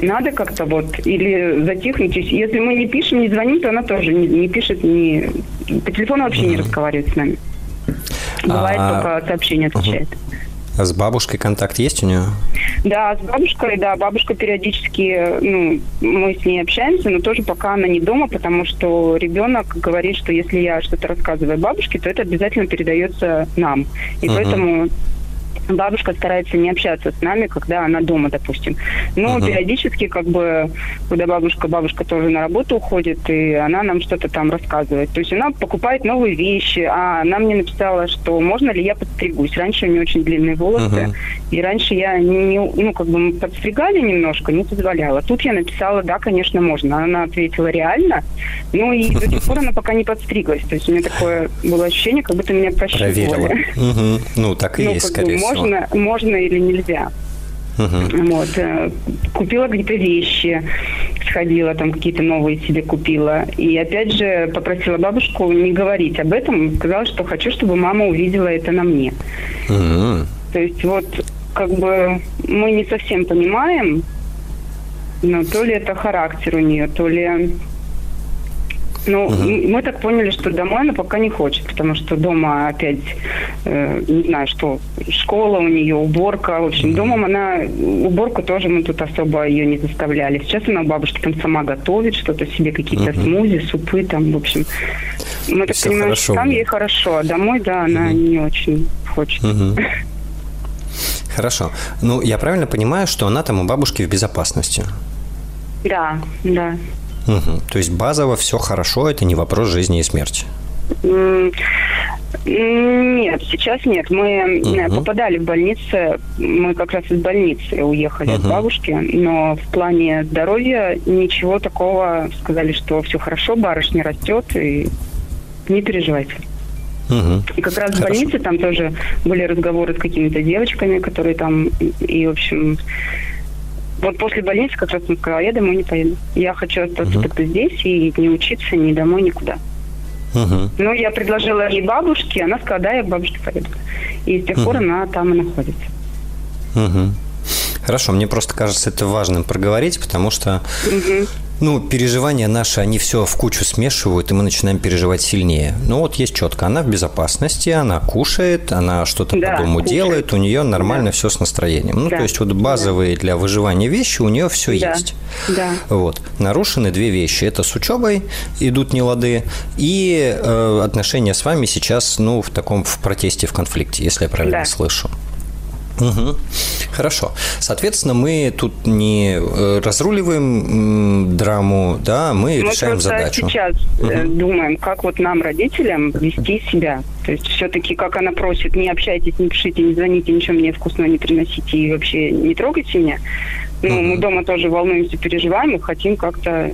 надо как-то вот или затихнуть. Если мы не пишем, не звоним, то она тоже не, не пишет, не по телефону вообще угу. не разговаривает с нами. Бывает а... только сообщение отвечает. А с бабушкой контакт есть у нее? Да, с бабушкой, да, бабушка периодически, ну, мы с ней общаемся, но тоже пока она не дома, потому что ребенок говорит, что если я что-то рассказываю бабушке, то это обязательно передается нам. И угу. поэтому бабушка старается не общаться с нами, когда она дома, допустим. Но uh-huh. периодически, как бы, когда бабушка, бабушка тоже на работу уходит, и она нам что-то там рассказывает. То есть она покупает новые вещи, а она мне написала, что можно ли я подстригусь. Раньше у нее очень длинные волосы, uh-huh. и раньше я не, ну, как бы мы подстригали немножко, не позволяла. Тут я написала, да, конечно, можно. Она ответила, реально. Ну и до сих пор она пока не подстриглась. То есть у меня такое было ощущение, как будто меня прощупывали. Проверила. Ну, так и ну, есть, скорее всего можно, можно или нельзя. Uh-huh. Вот. Э, купила какие-то вещи, сходила, там какие-то новые себе купила. И опять же попросила бабушку не говорить об этом. Сказала, что хочу, чтобы мама увидела это на мне. Uh-huh. То есть вот как бы мы не совсем понимаем, но то ли это характер у нее, то ли ну, угу. мы так поняли, что домой она пока не хочет, потому что дома опять, э, не знаю, что школа у нее, уборка. В общем, угу. домом она, уборку тоже мы тут особо ее не заставляли. Сейчас она у бабушки там сама готовит что-то себе, какие-то угу. смузи, супы там, в общем. Мы так понимаем, хорошо, что там ей хорошо, а домой, да, она угу. не очень хочет. Угу. <laughs> Хорошо. Ну, я правильно понимаю, что она там у бабушки в безопасности? Да, да. Угу. То есть базово все хорошо, это не вопрос жизни и смерти. Нет, сейчас нет. Мы угу. попадали в больницу, мы как раз из больницы уехали угу. от бабушки, но в плане здоровья ничего такого сказали, что все хорошо, барышня растет, и не переживайте. Угу. И как раз Хорошо. в больнице там тоже были разговоры с какими-то девочками, которые там, и, в общем, вот после больницы как раз он сказал, я домой не поеду. Я хочу остаться угу. тогда здесь и не учиться ни домой, никуда. Угу. Ну, я предложила ей бабушке, она сказала, да, я к бабушке поеду. И с тех угу. пор она там и находится. Угу. Хорошо, мне просто кажется это важным проговорить, потому что угу. Ну, переживания наши, они все в кучу смешивают, и мы начинаем переживать сильнее. Ну, вот есть четко, она в безопасности, она кушает, она что-то да, по дому кушает. делает, у нее нормально да. все с настроением. Ну, да. то есть вот базовые да. для выживания вещи у нее все да. есть. Да. Вот. Нарушены две вещи. Это с учебой идут нелады, и э, отношения с вами сейчас, ну, в таком, в протесте, в конфликте, если я правильно да. слышу. Угу. Хорошо. Соответственно, мы тут не э, разруливаем драму, да, мы, мы решаем задачу. Мы сейчас угу. думаем, как вот нам, родителям, вести себя. То есть все-таки, как она просит, не общайтесь, не пишите, не звоните, ничего мне вкусного не приносите и вообще не трогайте меня. Ну, угу. мы дома тоже волнуемся, переживаем и хотим как-то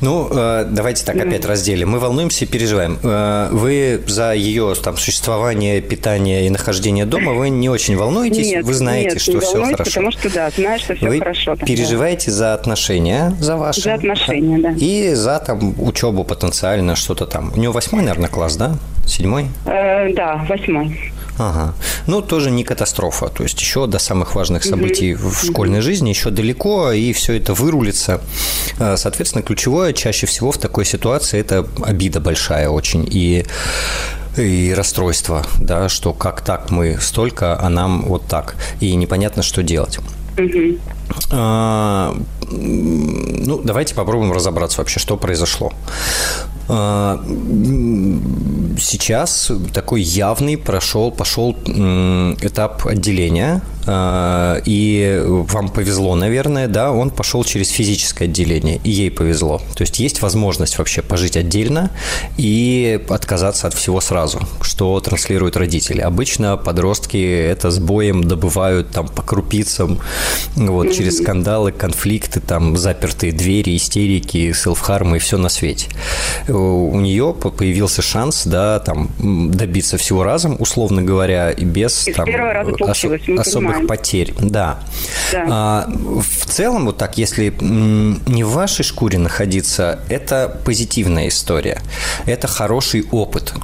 ну, э, давайте так опять разделим. Мы волнуемся и переживаем. Э, вы за ее там существование, питание и нахождение дома вы не очень волнуетесь. Нет, вы знаете, нет, что все хорошо. Потому что да, знаешь, что все вы хорошо. Переживаете да. за отношения, за ваши. За отношения, да. И за там учебу потенциально что-то там. У нее восьмой, наверное, класс, да? Седьмой? Э, да, восьмой. Ага. Ну, тоже не катастрофа. То есть еще до самых важных событий mm-hmm. в школьной жизни еще далеко, и все это вырулится. Э, соответственно, ключевое чаще всего в такой ситуации это обида большая очень. И и расстройство, да, что как так мы столько, а нам вот так. И непонятно, что делать. Угу. А, ну, давайте попробуем разобраться вообще, что произошло. А, сейчас такой явный прошел, пошел этап отделения и вам повезло, наверное, да, он пошел через физическое отделение, и ей повезло. То есть есть возможность вообще пожить отдельно и отказаться от всего сразу, что транслируют родители. Обычно подростки это с боем добывают там по крупицам, вот, через скандалы, конфликты, там, запертые двери, истерики, селфхармы и все на свете. У нее появился шанс, да, там, добиться всего разом, условно говоря, и без и там, ос- особых понимаем. потерь. Да. да. А, в целом, вот так, если не в вашей шкуре находиться, это позитивная история. Это хороший опыт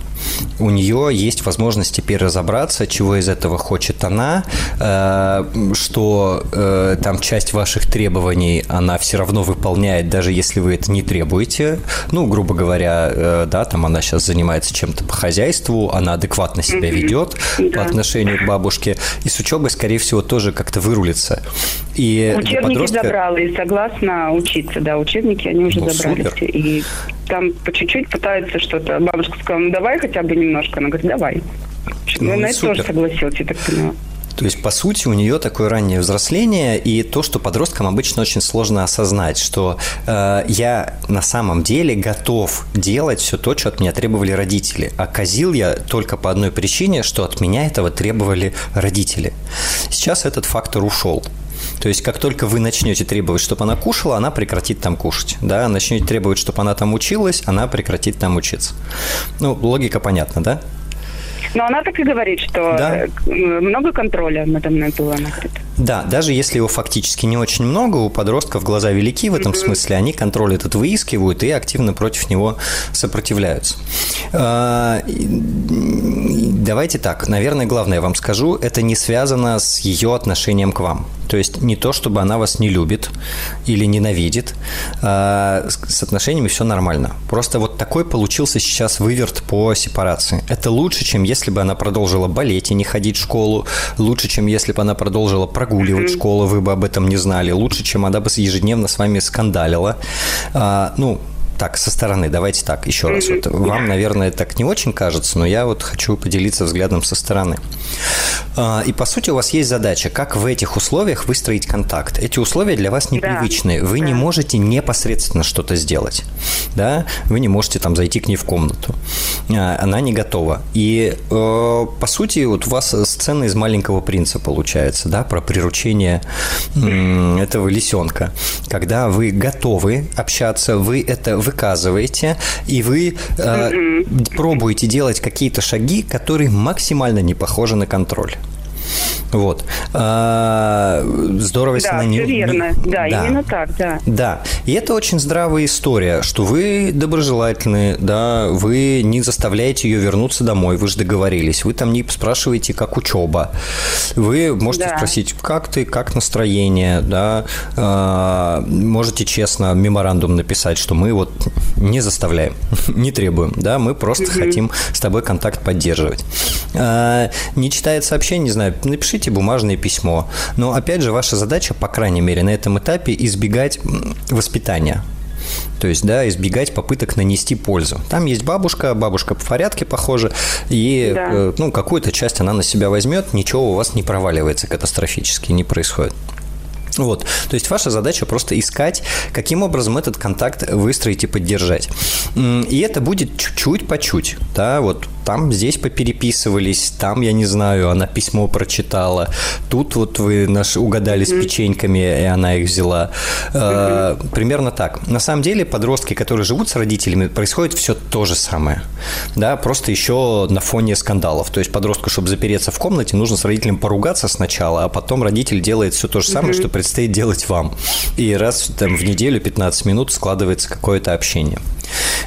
у нее есть возможность теперь разобраться, чего из этого хочет она, э, что э, там часть ваших требований она все равно выполняет, даже если вы это не требуете. Ну, грубо говоря, э, да, там она сейчас занимается чем-то по хозяйству, она адекватно себя ведет да. по отношению к бабушке, и с учебой, скорее всего, тоже как-то вырулится. И Учебники подростка... забрала и согласна учиться, да, учебники они уже ну, забрали. Супер. И там по чуть-чуть пытается что-то. Бабушка сказала, ну давай хотя бы немножко. Она говорит, давай. Ну, на это тоже согласилась, я так поняла. То есть, по сути, у нее такое раннее взросление и то, что подросткам обычно очень сложно осознать, что э, я на самом деле готов делать все то, что от меня требовали родители. А казил я только по одной причине, что от меня этого требовали родители. Сейчас этот фактор ушел. То есть, как только вы начнете требовать, чтобы она кушала, она прекратит там кушать. Да, начнете требовать, чтобы она там училась, она прекратит там учиться. Ну, логика понятна, да? Но она так и говорит, что да. Э, много контроля надо мной было. Говорит. Да, даже если его фактически не очень много, у подростков глаза велики в этом смысле, они контроль этот выискивают и активно против него сопротивляются. А, давайте так, наверное, главное я вам скажу, это не связано с ее отношением к вам. То есть не то, чтобы она вас не любит или ненавидит. А, с отношениями все нормально. Просто вот такой получился сейчас выверт по сепарации. Это лучше, чем если бы она продолжила болеть и не ходить в школу. Лучше, чем если бы она продолжила прогуливать школу, вы бы об этом не знали. Лучше, чем она бы ежедневно с вами скандалила. А, ну, так, со стороны, давайте так, еще раз. Вот вам, наверное, так не очень кажется, но я вот хочу поделиться взглядом со стороны. А, и, по сути, у вас есть задача, как в этих условиях выстроить контакт. Эти условия для вас непривычные. Вы не можете непосредственно что-то сделать. Да? Вы не можете там зайти к ней в комнату. А, она не готова. И, э, по сути, вот у вас сцена из маленького принца получается, да, про приручение этого лисенка. Когда вы готовы общаться, вы это выказываете, и вы э, пробуете делать какие-то шаги, которые максимально не похожи на контроль. Вот. А, здорово, если да, она не... верно. Да, да, именно так, да. Да. И это очень здравая история, что вы доброжелательны, да, вы не заставляете ее вернуться домой, вы же договорились. Вы там не спрашиваете, как учеба. Вы можете да. спросить, как ты, как настроение, да. А, можете честно меморандум написать, что мы вот не заставляем, <laughs> не требуем, да, мы просто хотим с тобой контакт поддерживать. А, не читает сообщение, не знаю, напишите бумажное письмо. Но, опять же, ваша задача, по крайней мере, на этом этапе избегать воспитания. То есть, да, избегать попыток нанести пользу. Там есть бабушка, бабушка в порядке, похоже, и, да. э, ну, какую-то часть она на себя возьмет, ничего у вас не проваливается катастрофически, не происходит. Вот. То есть ваша задача просто искать, каким образом этот контакт выстроить и поддержать. И это будет чуть-чуть по чуть. Да, вот там здесь попереписывались, там, я не знаю, она письмо прочитала, тут вот вы наш угадали с печеньками, и она их взяла. Э, примерно так. На самом деле подростки, которые живут с родителями, происходит все то же самое. Да, просто еще на фоне скандалов. То есть подростку, чтобы запереться в комнате, нужно с родителем поругаться сначала, а потом родитель делает все то же самое, что предстоит делать вам. И раз там, в неделю 15 минут складывается какое-то общение.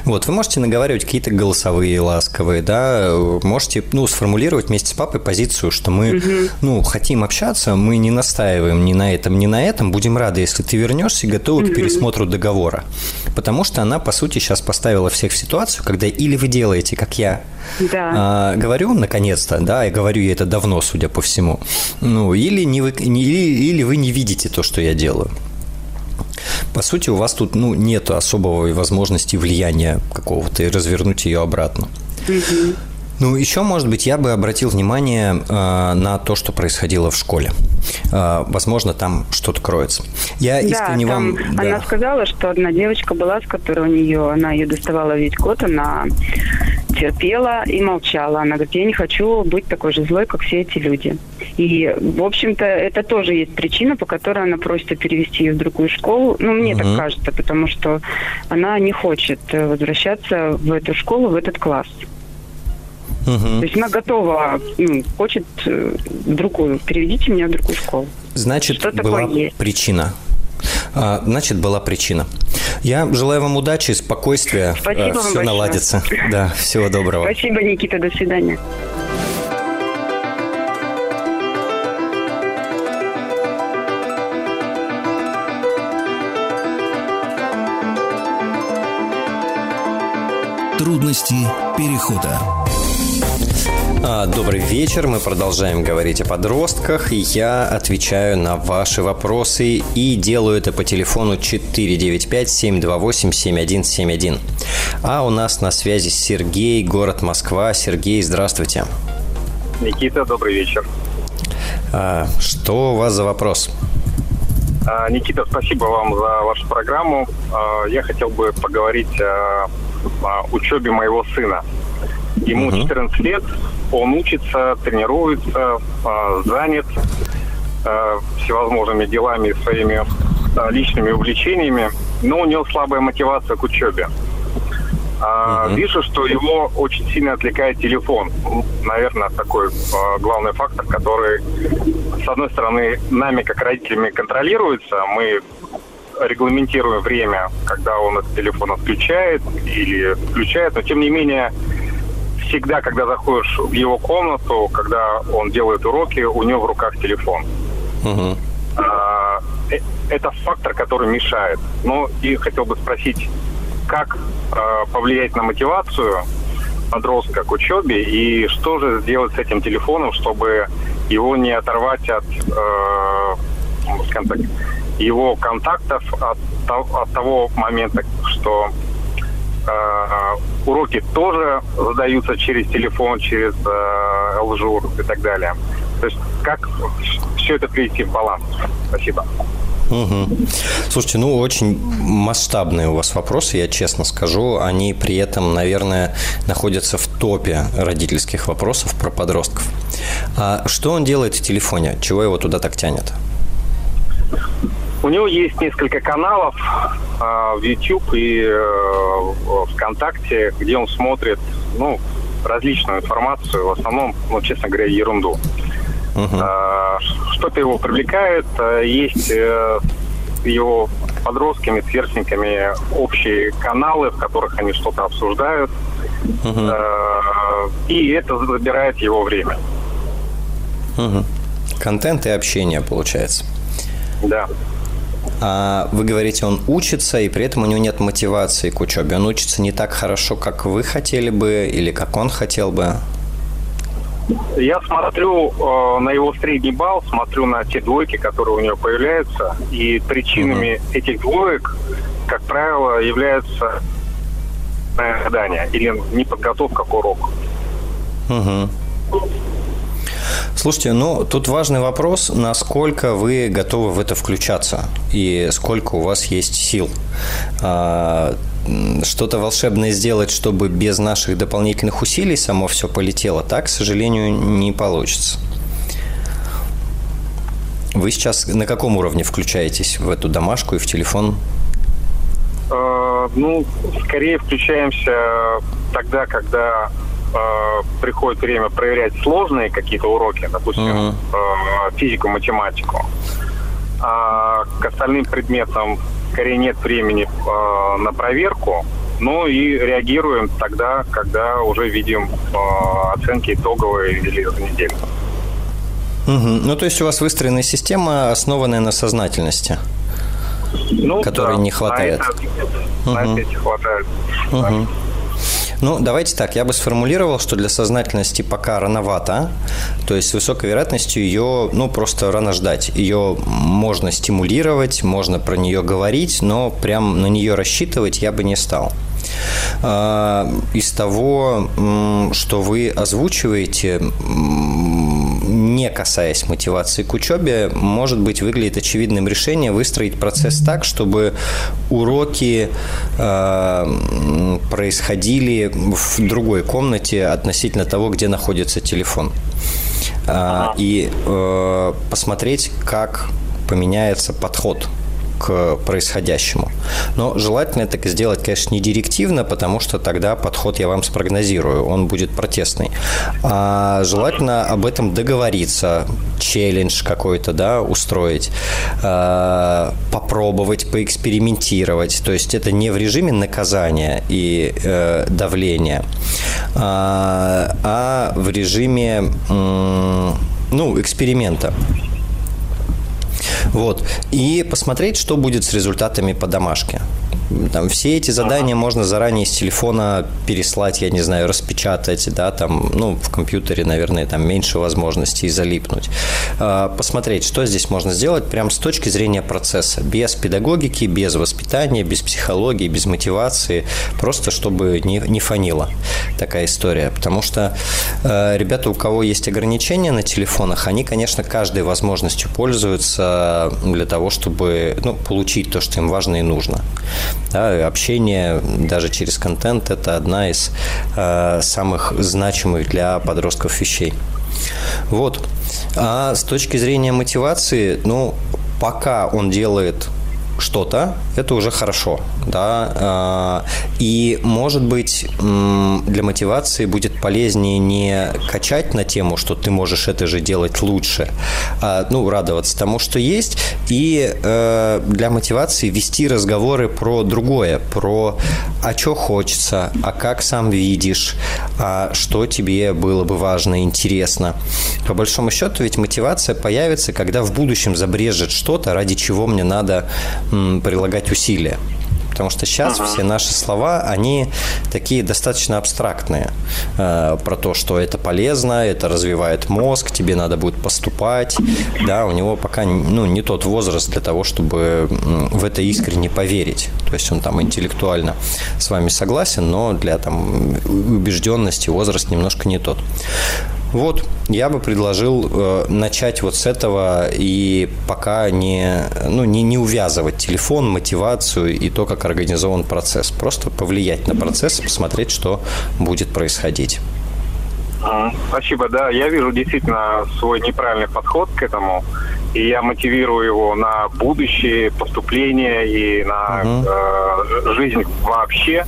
Вот, вы можете наговаривать какие-то голосовые, ласковые, да, можете, ну, сформулировать вместе с папой позицию, что мы, угу. ну, хотим общаться, мы не настаиваем ни на этом, ни на этом, будем рады, если ты вернешься и готовы угу. к пересмотру договора. Потому что она, по сути, сейчас поставила всех в ситуацию, когда или вы делаете, как я да. а, говорю, наконец-то, да, и говорю я это давно, судя по всему, ну, или, не вы, не, или, или вы не видите то, что я делаю. По сути, у вас тут ну, нет особого возможности влияния какого-то и развернуть ее обратно. Ну, еще, может быть, я бы обратил внимание э, на то, что происходило в школе. Э, возможно, там что-то кроется. Я да, искренне там вам... Она да. сказала, что одна девочка была, с которой у нее, она ее доставала весь год, она терпела и молчала. Она говорит, я не хочу быть такой же злой, как все эти люди. И, в общем-то, это тоже есть причина, по которой она просит перевести ее в другую школу. Ну, мне угу. так кажется, потому что она не хочет э, возвращаться в эту школу, в этот класс. Угу. То есть она готова, ну, хочет э, другую. Переведите меня в другую школу. Значит, Что была есть? причина. А, значит, была причина. Я желаю вам удачи, спокойствия. Спасибо Все вам большое. наладится. Да, всего доброго. Спасибо, Никита. До свидания. Трудности перехода. А, добрый вечер. Мы продолжаем говорить о подростках. Я отвечаю на ваши вопросы и делаю это по телефону 495-728-7171. А у нас на связи Сергей, город Москва. Сергей, здравствуйте. Никита, добрый вечер. А, что у вас за вопрос? А, Никита, спасибо вам за вашу программу. Я хотел бы поговорить о, учебе моего сына. Ему угу. 14 лет, он учится, тренируется, а, занят а, всевозможными делами, своими а, личными увлечениями, но у него слабая мотивация к учебе. Uh-huh. Вижу, что его очень сильно отвлекает телефон. Наверное, такой главный фактор, который, с одной стороны, нами, как родителями, контролируется. Мы регламентируем время, когда он этот телефон отключает или включает, но тем не менее всегда, когда заходишь в его комнату, когда он делает уроки, у него в руках телефон. Угу. А, это фактор, который мешает. Ну и хотел бы спросить, как а, повлиять на мотивацию подростка к учебе и что же сделать с этим телефоном, чтобы его не оторвать от, э, скажем так, его контактов от, от того момента, что Э, уроки тоже задаются через телефон, через э, лжур и так далее. То есть как все это привести в баланс? Спасибо. Угу. Слушайте, ну очень масштабные у вас вопросы, я честно скажу. Они при этом, наверное, находятся в топе родительских вопросов про подростков. А что он делает в телефоне? Чего его туда так тянет? У него есть несколько каналов э, в YouTube и э, ВКонтакте, где он смотрит, ну, различную информацию, в основном, ну, честно говоря, ерунду. Uh-huh. Э, что-то его привлекает, э, есть э, его подростками, сверстниками общие каналы, в которых они что-то обсуждают, uh-huh. э, и это забирает его время. Uh-huh. Контент и общение, получается. Да. А вы говорите, он учится, и при этом у него нет мотивации к учебе. Он учится не так хорошо, как вы хотели бы, или как он хотел бы? Я смотрю э, на его средний балл, смотрю на те двойки, которые у него появляются, и причинами угу. этих двоек как правило, являются задания или неподготовка к уроку. Угу. Слушайте, ну тут важный вопрос, насколько вы готовы в это включаться и сколько у вас есть сил. А, что-то волшебное сделать, чтобы без наших дополнительных усилий само все полетело, так, к сожалению, не получится. Вы сейчас на каком уровне включаетесь в эту домашку и в телефон? Э, ну, скорее включаемся тогда, когда э, приходит время проверять сложные какие-то уроки, допустим, uh-huh. э, физику, математику. А к остальным предметам скорее нет времени э, на проверку, но и реагируем тогда, когда уже видим э, оценки итоговые или за неделю. Угу. Ну, то есть у вас выстроенная система, основанная на сознательности, ну, которой да. не хватает. На это, угу. на это хватает. Угу. Ну, давайте так, я бы сформулировал, что для сознательности пока рановато, то есть с высокой вероятностью ее, ну, просто рано ждать. Ее можно стимулировать, можно про нее говорить, но прям на нее рассчитывать я бы не стал. А, из того, что вы озвучиваете, не касаясь мотивации к учебе, может быть, выглядит очевидным решением выстроить процесс так, чтобы уроки э, происходили в другой комнате относительно того, где находится телефон. Э, и э, посмотреть, как поменяется подход к происходящему. Но желательно это сделать, конечно, не директивно, потому что тогда подход я вам спрогнозирую, он будет протестный. А желательно об этом договориться, челлендж какой-то, да, устроить, а, попробовать, поэкспериментировать. То есть это не в режиме наказания и э, давления, а, а в режиме, ну, эксперимента. Вот. И посмотреть, что будет с результатами по домашке. Там все эти задания можно заранее с телефона переслать, я не знаю, распечатать, да, там, ну, в компьютере, наверное, там меньше возможностей залипнуть. А, посмотреть, что здесь можно сделать прямо с точки зрения процесса, без педагогики, без воспитания, без психологии, без мотивации, просто чтобы не, не фанило такая история. Потому что ребята, у кого есть ограничения на телефонах, они, конечно, каждой возможностью пользуются для того, чтобы ну, получить то, что им важно и нужно. Да, общение даже через контент – это одна из э, самых значимых для подростков вещей. Вот. А с точки зрения мотивации, ну, пока он делает что-то, это уже хорошо, да, а, и, может быть, для мотивации будет полезнее не качать на тему, что ты можешь это же делать лучше, а, ну, радоваться тому, что есть, и э, для мотивации вести разговоры про другое, про а что хочется, а как сам видишь, а что тебе было бы важно, интересно. По большому счету, ведь мотивация появится, когда в будущем забрежет что-то, ради чего мне надо прилагать усилия. Потому что сейчас ага. все наши слова, они такие достаточно абстрактные. Э, про то, что это полезно, это развивает мозг, тебе надо будет поступать. Да, у него пока ну, не тот возраст для того, чтобы в это искренне поверить. То есть он там интеллектуально с вами согласен, но для там, убежденности возраст немножко не тот. Вот, я бы предложил э, начать вот с этого и пока не, ну, не, не увязывать телефон, мотивацию и то, как организован процесс. Просто повлиять на процесс и посмотреть, что будет происходить. Спасибо, да. Я вижу действительно свой неправильный подход к этому, и я мотивирую его на будущее поступление и на угу. э, жизнь вообще.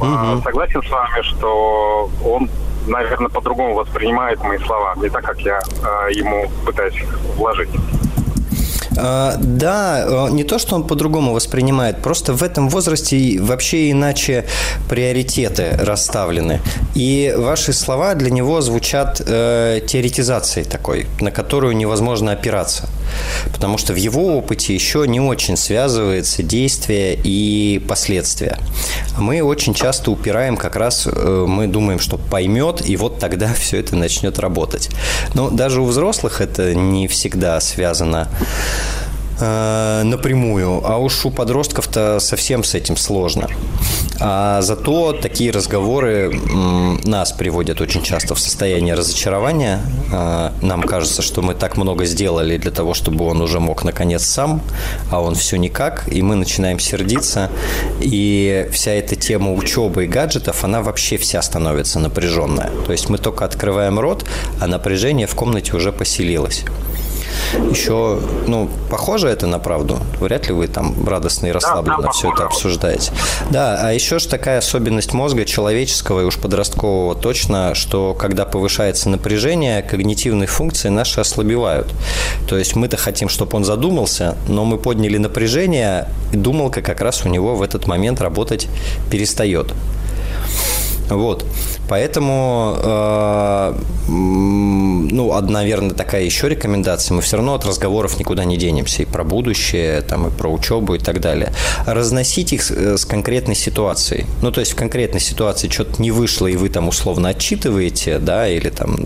Угу. Согласен с вами, что он наверное, по-другому воспринимает мои слова, не так, как я э, ему пытаюсь вложить. А, да, э, не то, что он по-другому воспринимает, просто в этом возрасте вообще иначе приоритеты расставлены. И ваши слова для него звучат э, теоретизацией такой, на которую невозможно опираться. Потому что в его опыте еще не очень связывается действие и последствия. Мы очень часто упираем как раз, э, мы думаем, что поймет, и вот тогда <laughs> все это начнет работать. Но даже у взрослых это не всегда связано э, напрямую, а уж у подростков-то совсем с этим сложно. А зато такие разговоры м, нас приводят очень часто в состояние разочарования. Э, нам кажется, что мы так много сделали для того, чтобы он уже мог наконец сам, а он все никак, и мы начинаем сердиться, и вся эта тема учебы и гаджетов, она вообще вся становится напряженная. То есть мы только открываем рот, а напряжение в комнате уже поселилось. Еще, ну, похоже это на правду? Вряд ли вы там радостно и расслабленно да, все это обсуждаете. Да, а еще же такая особенность мозга человеческого и уж подросткового точно, что когда повышается напряжение, когнитивные функции наши ослабевают. То есть мы-то хотим, чтобы он задумался, но мы подняли напряжение, и думалка как раз у него в этот момент работать перестает. Вот. Поэтому, э, ну, одна, наверное, такая еще рекомендация. Мы все равно от разговоров никуда не денемся. И про будущее, там, и про учебу и так далее. Разносить их с, э, с конкретной ситуацией. Ну, то есть в конкретной ситуации что-то не вышло, и вы там условно отчитываете, да, или там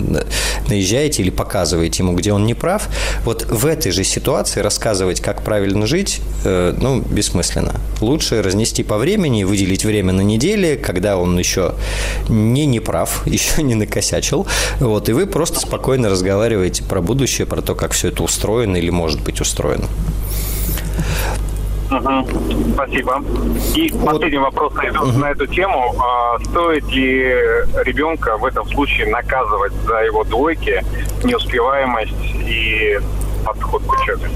наезжаете, или показываете ему, где он не прав. Вот в этой же ситуации рассказывать, как правильно жить, э, ну, бессмысленно. Лучше разнести по времени, выделить время на неделе, когда он еще не не прав, <laughs> еще не накосячил. Вот, и вы просто спокойно разговариваете про будущее, про то, как все это устроено или может быть устроено. Угу. Спасибо. И вот. последний вопрос на эту, угу. на эту тему. А, стоит ли ребенка в этом случае наказывать за его двойки, неуспеваемость и подход к учебе?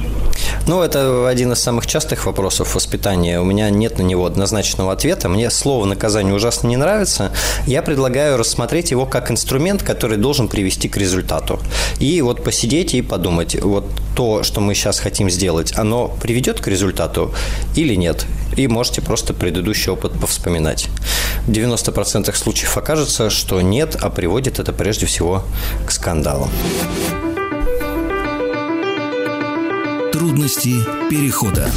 Ну, это один из самых частых вопросов воспитания. У меня нет на него однозначного ответа. Мне слово наказание ужасно не нравится. Я предлагаю рассмотреть его как инструмент, который должен привести к результату. И вот посидеть и подумать, вот то, что мы сейчас хотим сделать, оно приведет к результату или нет. И можете просто предыдущий опыт повспоминать. В 90% случаев окажется, что нет, а приводит это прежде всего к скандалам. Трудности перехода.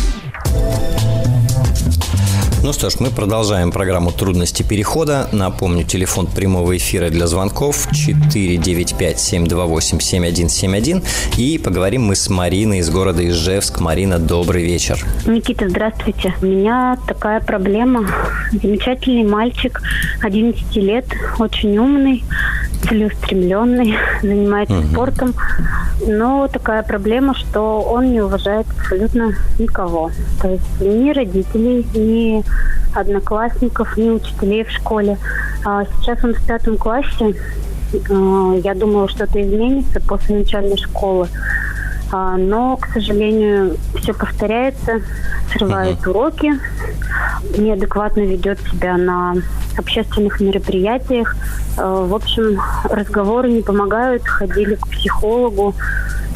Ну что ж, мы продолжаем программу «Трудности перехода». Напомню, телефон прямого эфира для звонков 495-728-7171. И поговорим мы с Мариной из города Ижевск. Марина, добрый вечер. Никита, здравствуйте. У меня такая проблема. Замечательный мальчик, 11 лет, очень умный, целеустремленный, <laughs> занимается угу. спортом. Но такая проблема, что он не уважает абсолютно никого. То есть ни родителей, ни одноклассников, ни учителей в школе. А сейчас он в пятом классе. А, я думала, что-то изменится после начальной школы. А, но, к сожалению, все повторяется, срывает uh-huh. уроки, неадекватно ведет себя на общественных мероприятиях. А, в общем, разговоры не помогают, ходили к психологу.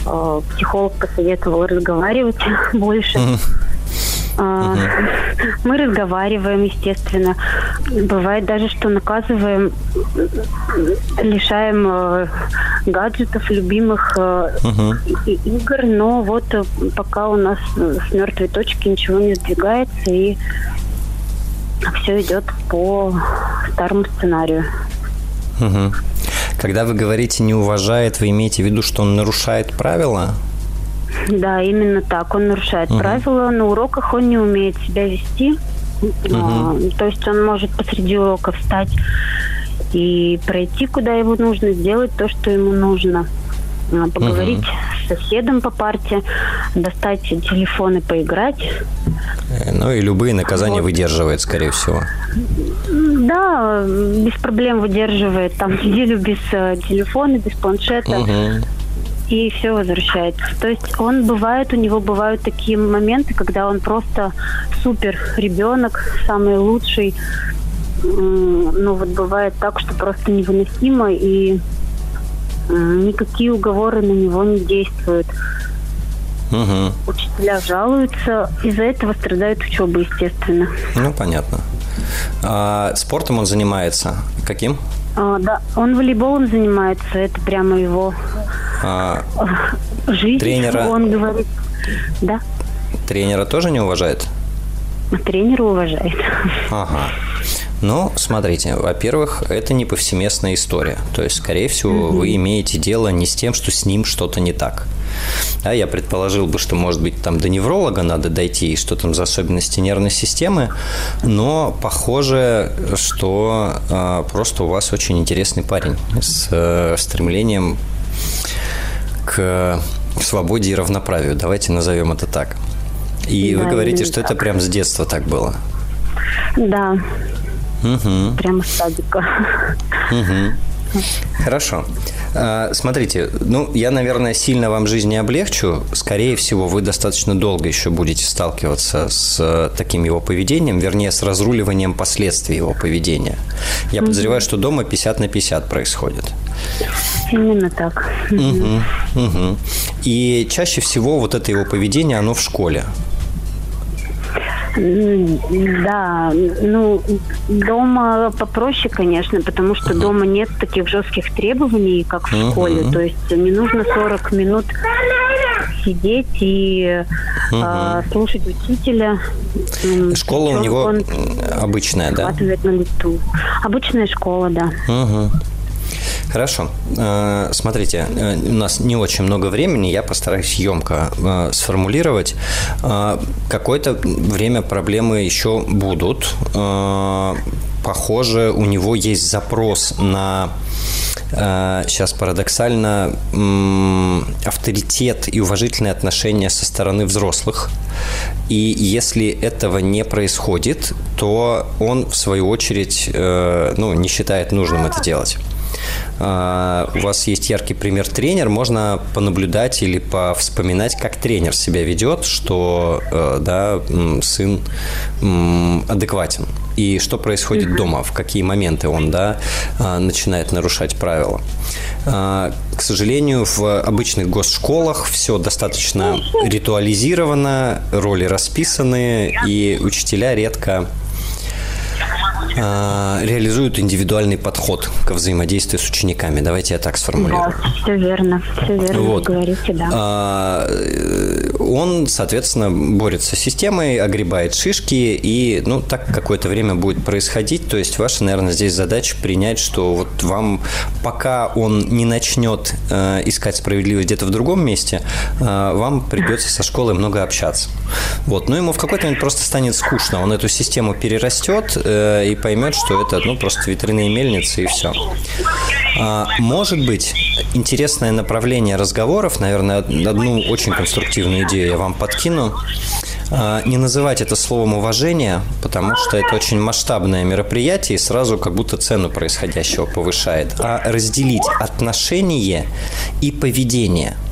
А, психолог посоветовал разговаривать <laughs> больше. Uh-huh. Угу. Мы разговариваем, естественно. Бывает даже, что наказываем, лишаем э, гаджетов, любимых угу. игр, но вот э, пока у нас с мертвой точки ничего не сдвигается, и все идет по старому сценарию. Угу. Когда вы говорите «не уважает», вы имеете в виду, что он нарушает правила? Да, именно так. Он нарушает угу. правила. На уроках он не умеет себя вести. Угу. То есть он может посреди урока встать и пройти, куда ему нужно, сделать то, что ему нужно. А, поговорить угу. с соседом по парте, достать телефон и поиграть. Э, ну и любые наказания вот. выдерживает, скорее всего. Да, без проблем выдерживает. Там <laughs> неделю без э, телефона, без планшета. Угу и все возвращается. То есть он бывает, у него бывают такие моменты, когда он просто супер ребенок, самый лучший. Ну вот бывает так, что просто невыносимо, и никакие уговоры на него не действуют. Угу. Учителя жалуются, из-за этого страдает учеба, естественно. Ну, понятно. А спортом он занимается каким? А, да, он волейболом занимается, это прямо его а, жизнь. Тренера. Он говорит, да. Тренера тоже не уважает? Тренера уважает. Ага. Ну, смотрите, во-первых, это не повсеместная история. То есть, скорее всего, mm-hmm. вы имеете дело не с тем, что с ним что-то не так. А я предположил бы, что, может быть, там до невролога надо дойти, и что там за особенности нервной системы, но похоже, что э, просто у вас очень интересный парень с э, стремлением к свободе и равноправию. Давайте назовем это так. И да, вы говорите, что так. это прям с детства так было. Да. Угу. Прямо с садика. Угу. Хорошо. А, смотрите, ну, я, наверное, сильно вам жизнь не облегчу. Скорее всего, вы достаточно долго еще будете сталкиваться с э, таким его поведением, вернее, с разруливанием последствий его поведения. Я угу. подозреваю, что дома 50 на 50 происходит. Именно так. Угу. Угу. И чаще всего вот это его поведение, оно в школе. Да, ну, дома попроще, конечно, потому что дома нет таких жестких требований, как в школе. То есть не нужно 40 минут сидеть и э, слушать учителя. Школа у него обычная, да? На лету. Обычная школа, да. Угу. Хорошо. Э, смотрите, э, у нас не очень много времени, я постараюсь емко э, сформулировать. Какое-то время проблемы еще будут. Похоже, у него есть запрос на сейчас парадоксально авторитет и уважительные отношения со стороны взрослых. И если этого не происходит, то он, в свою очередь, ну, не считает нужным это делать. А, у вас есть яркий пример тренер, можно понаблюдать или повспоминать, как тренер себя ведет, что э, да, сын адекватен. И что происходит дома, в какие моменты он да, а, начинает нарушать правила. А, к сожалению, в обычных госшколах все достаточно <laughs> ритуализировано, роли расписаны, и учителя редко реализуют индивидуальный подход к взаимодействию с учениками. Давайте я так сформулирую. Да, все верно, все верно вот. вы говорите, да. А, он, соответственно, борется с системой, огребает шишки, и, ну, так какое-то время будет происходить. То есть ваша, наверное, здесь задача принять, что вот вам, пока он не начнет э, искать справедливость где-то в другом месте, э, вам придется со школой много общаться. Вот. Но ему в какой-то момент просто станет скучно. Он эту систему перерастет э, и поймет, что это ну, просто ветряные мельницы и все. А, может быть, интересное направление разговоров, наверное, одну очень конструктивную идею я вам подкину. А, не называть это словом уважение, потому что это очень масштабное мероприятие и сразу как будто цену происходящего повышает, а разделить отношение и поведение –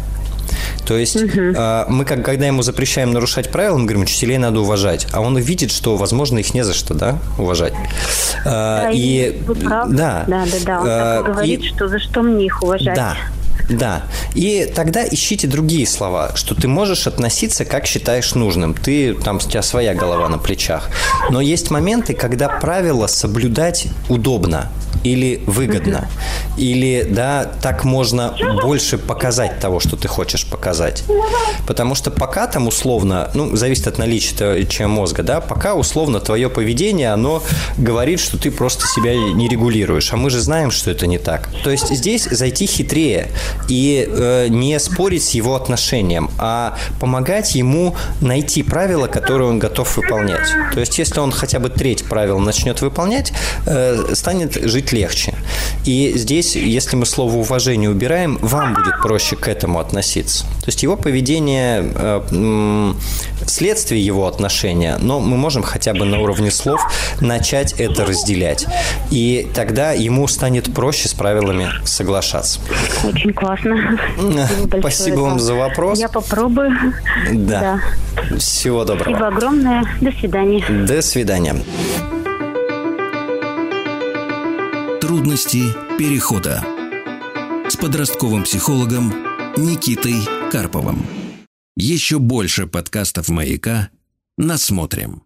то есть угу. э, мы, как, когда ему запрещаем нарушать правила, мы говорим, учителей надо уважать. А он видит, что, возможно, их не за что, да, уважать. Э, да, и, да, да, да, да. Он э, так говорит, и, что за что мне их уважать. Да, да. И тогда ищите другие слова, что ты можешь относиться, как считаешь нужным. Ты, там, у тебя своя голова на плечах. Но есть моменты, когда правила соблюдать удобно или выгодно, или да, так можно больше показать того, что ты хочешь показать. Потому что пока там условно, ну, зависит от наличия чем мозга, да, пока условно твое поведение, оно говорит, что ты просто себя не регулируешь, а мы же знаем, что это не так. То есть здесь зайти хитрее и э, не спорить с его отношением, а помогать ему найти правила, которые он готов выполнять. То есть если он хотя бы треть правил начнет выполнять, э, станет жить легче. И здесь, если мы слово уважение убираем, вам будет проще к этому относиться. То есть его поведение э, следствие его отношения, но мы можем хотя бы на уровне слов начать это разделять. И тогда ему станет проще с правилами соглашаться. Очень классно. Спасибо, Спасибо вам за вопрос. Я попробую. Да. да. Всего доброго. Спасибо огромное. До свидания. До свидания. Трудности перехода с подростковым психологом Никитой Карповым. Еще больше подкастов «Маяка» насмотрим.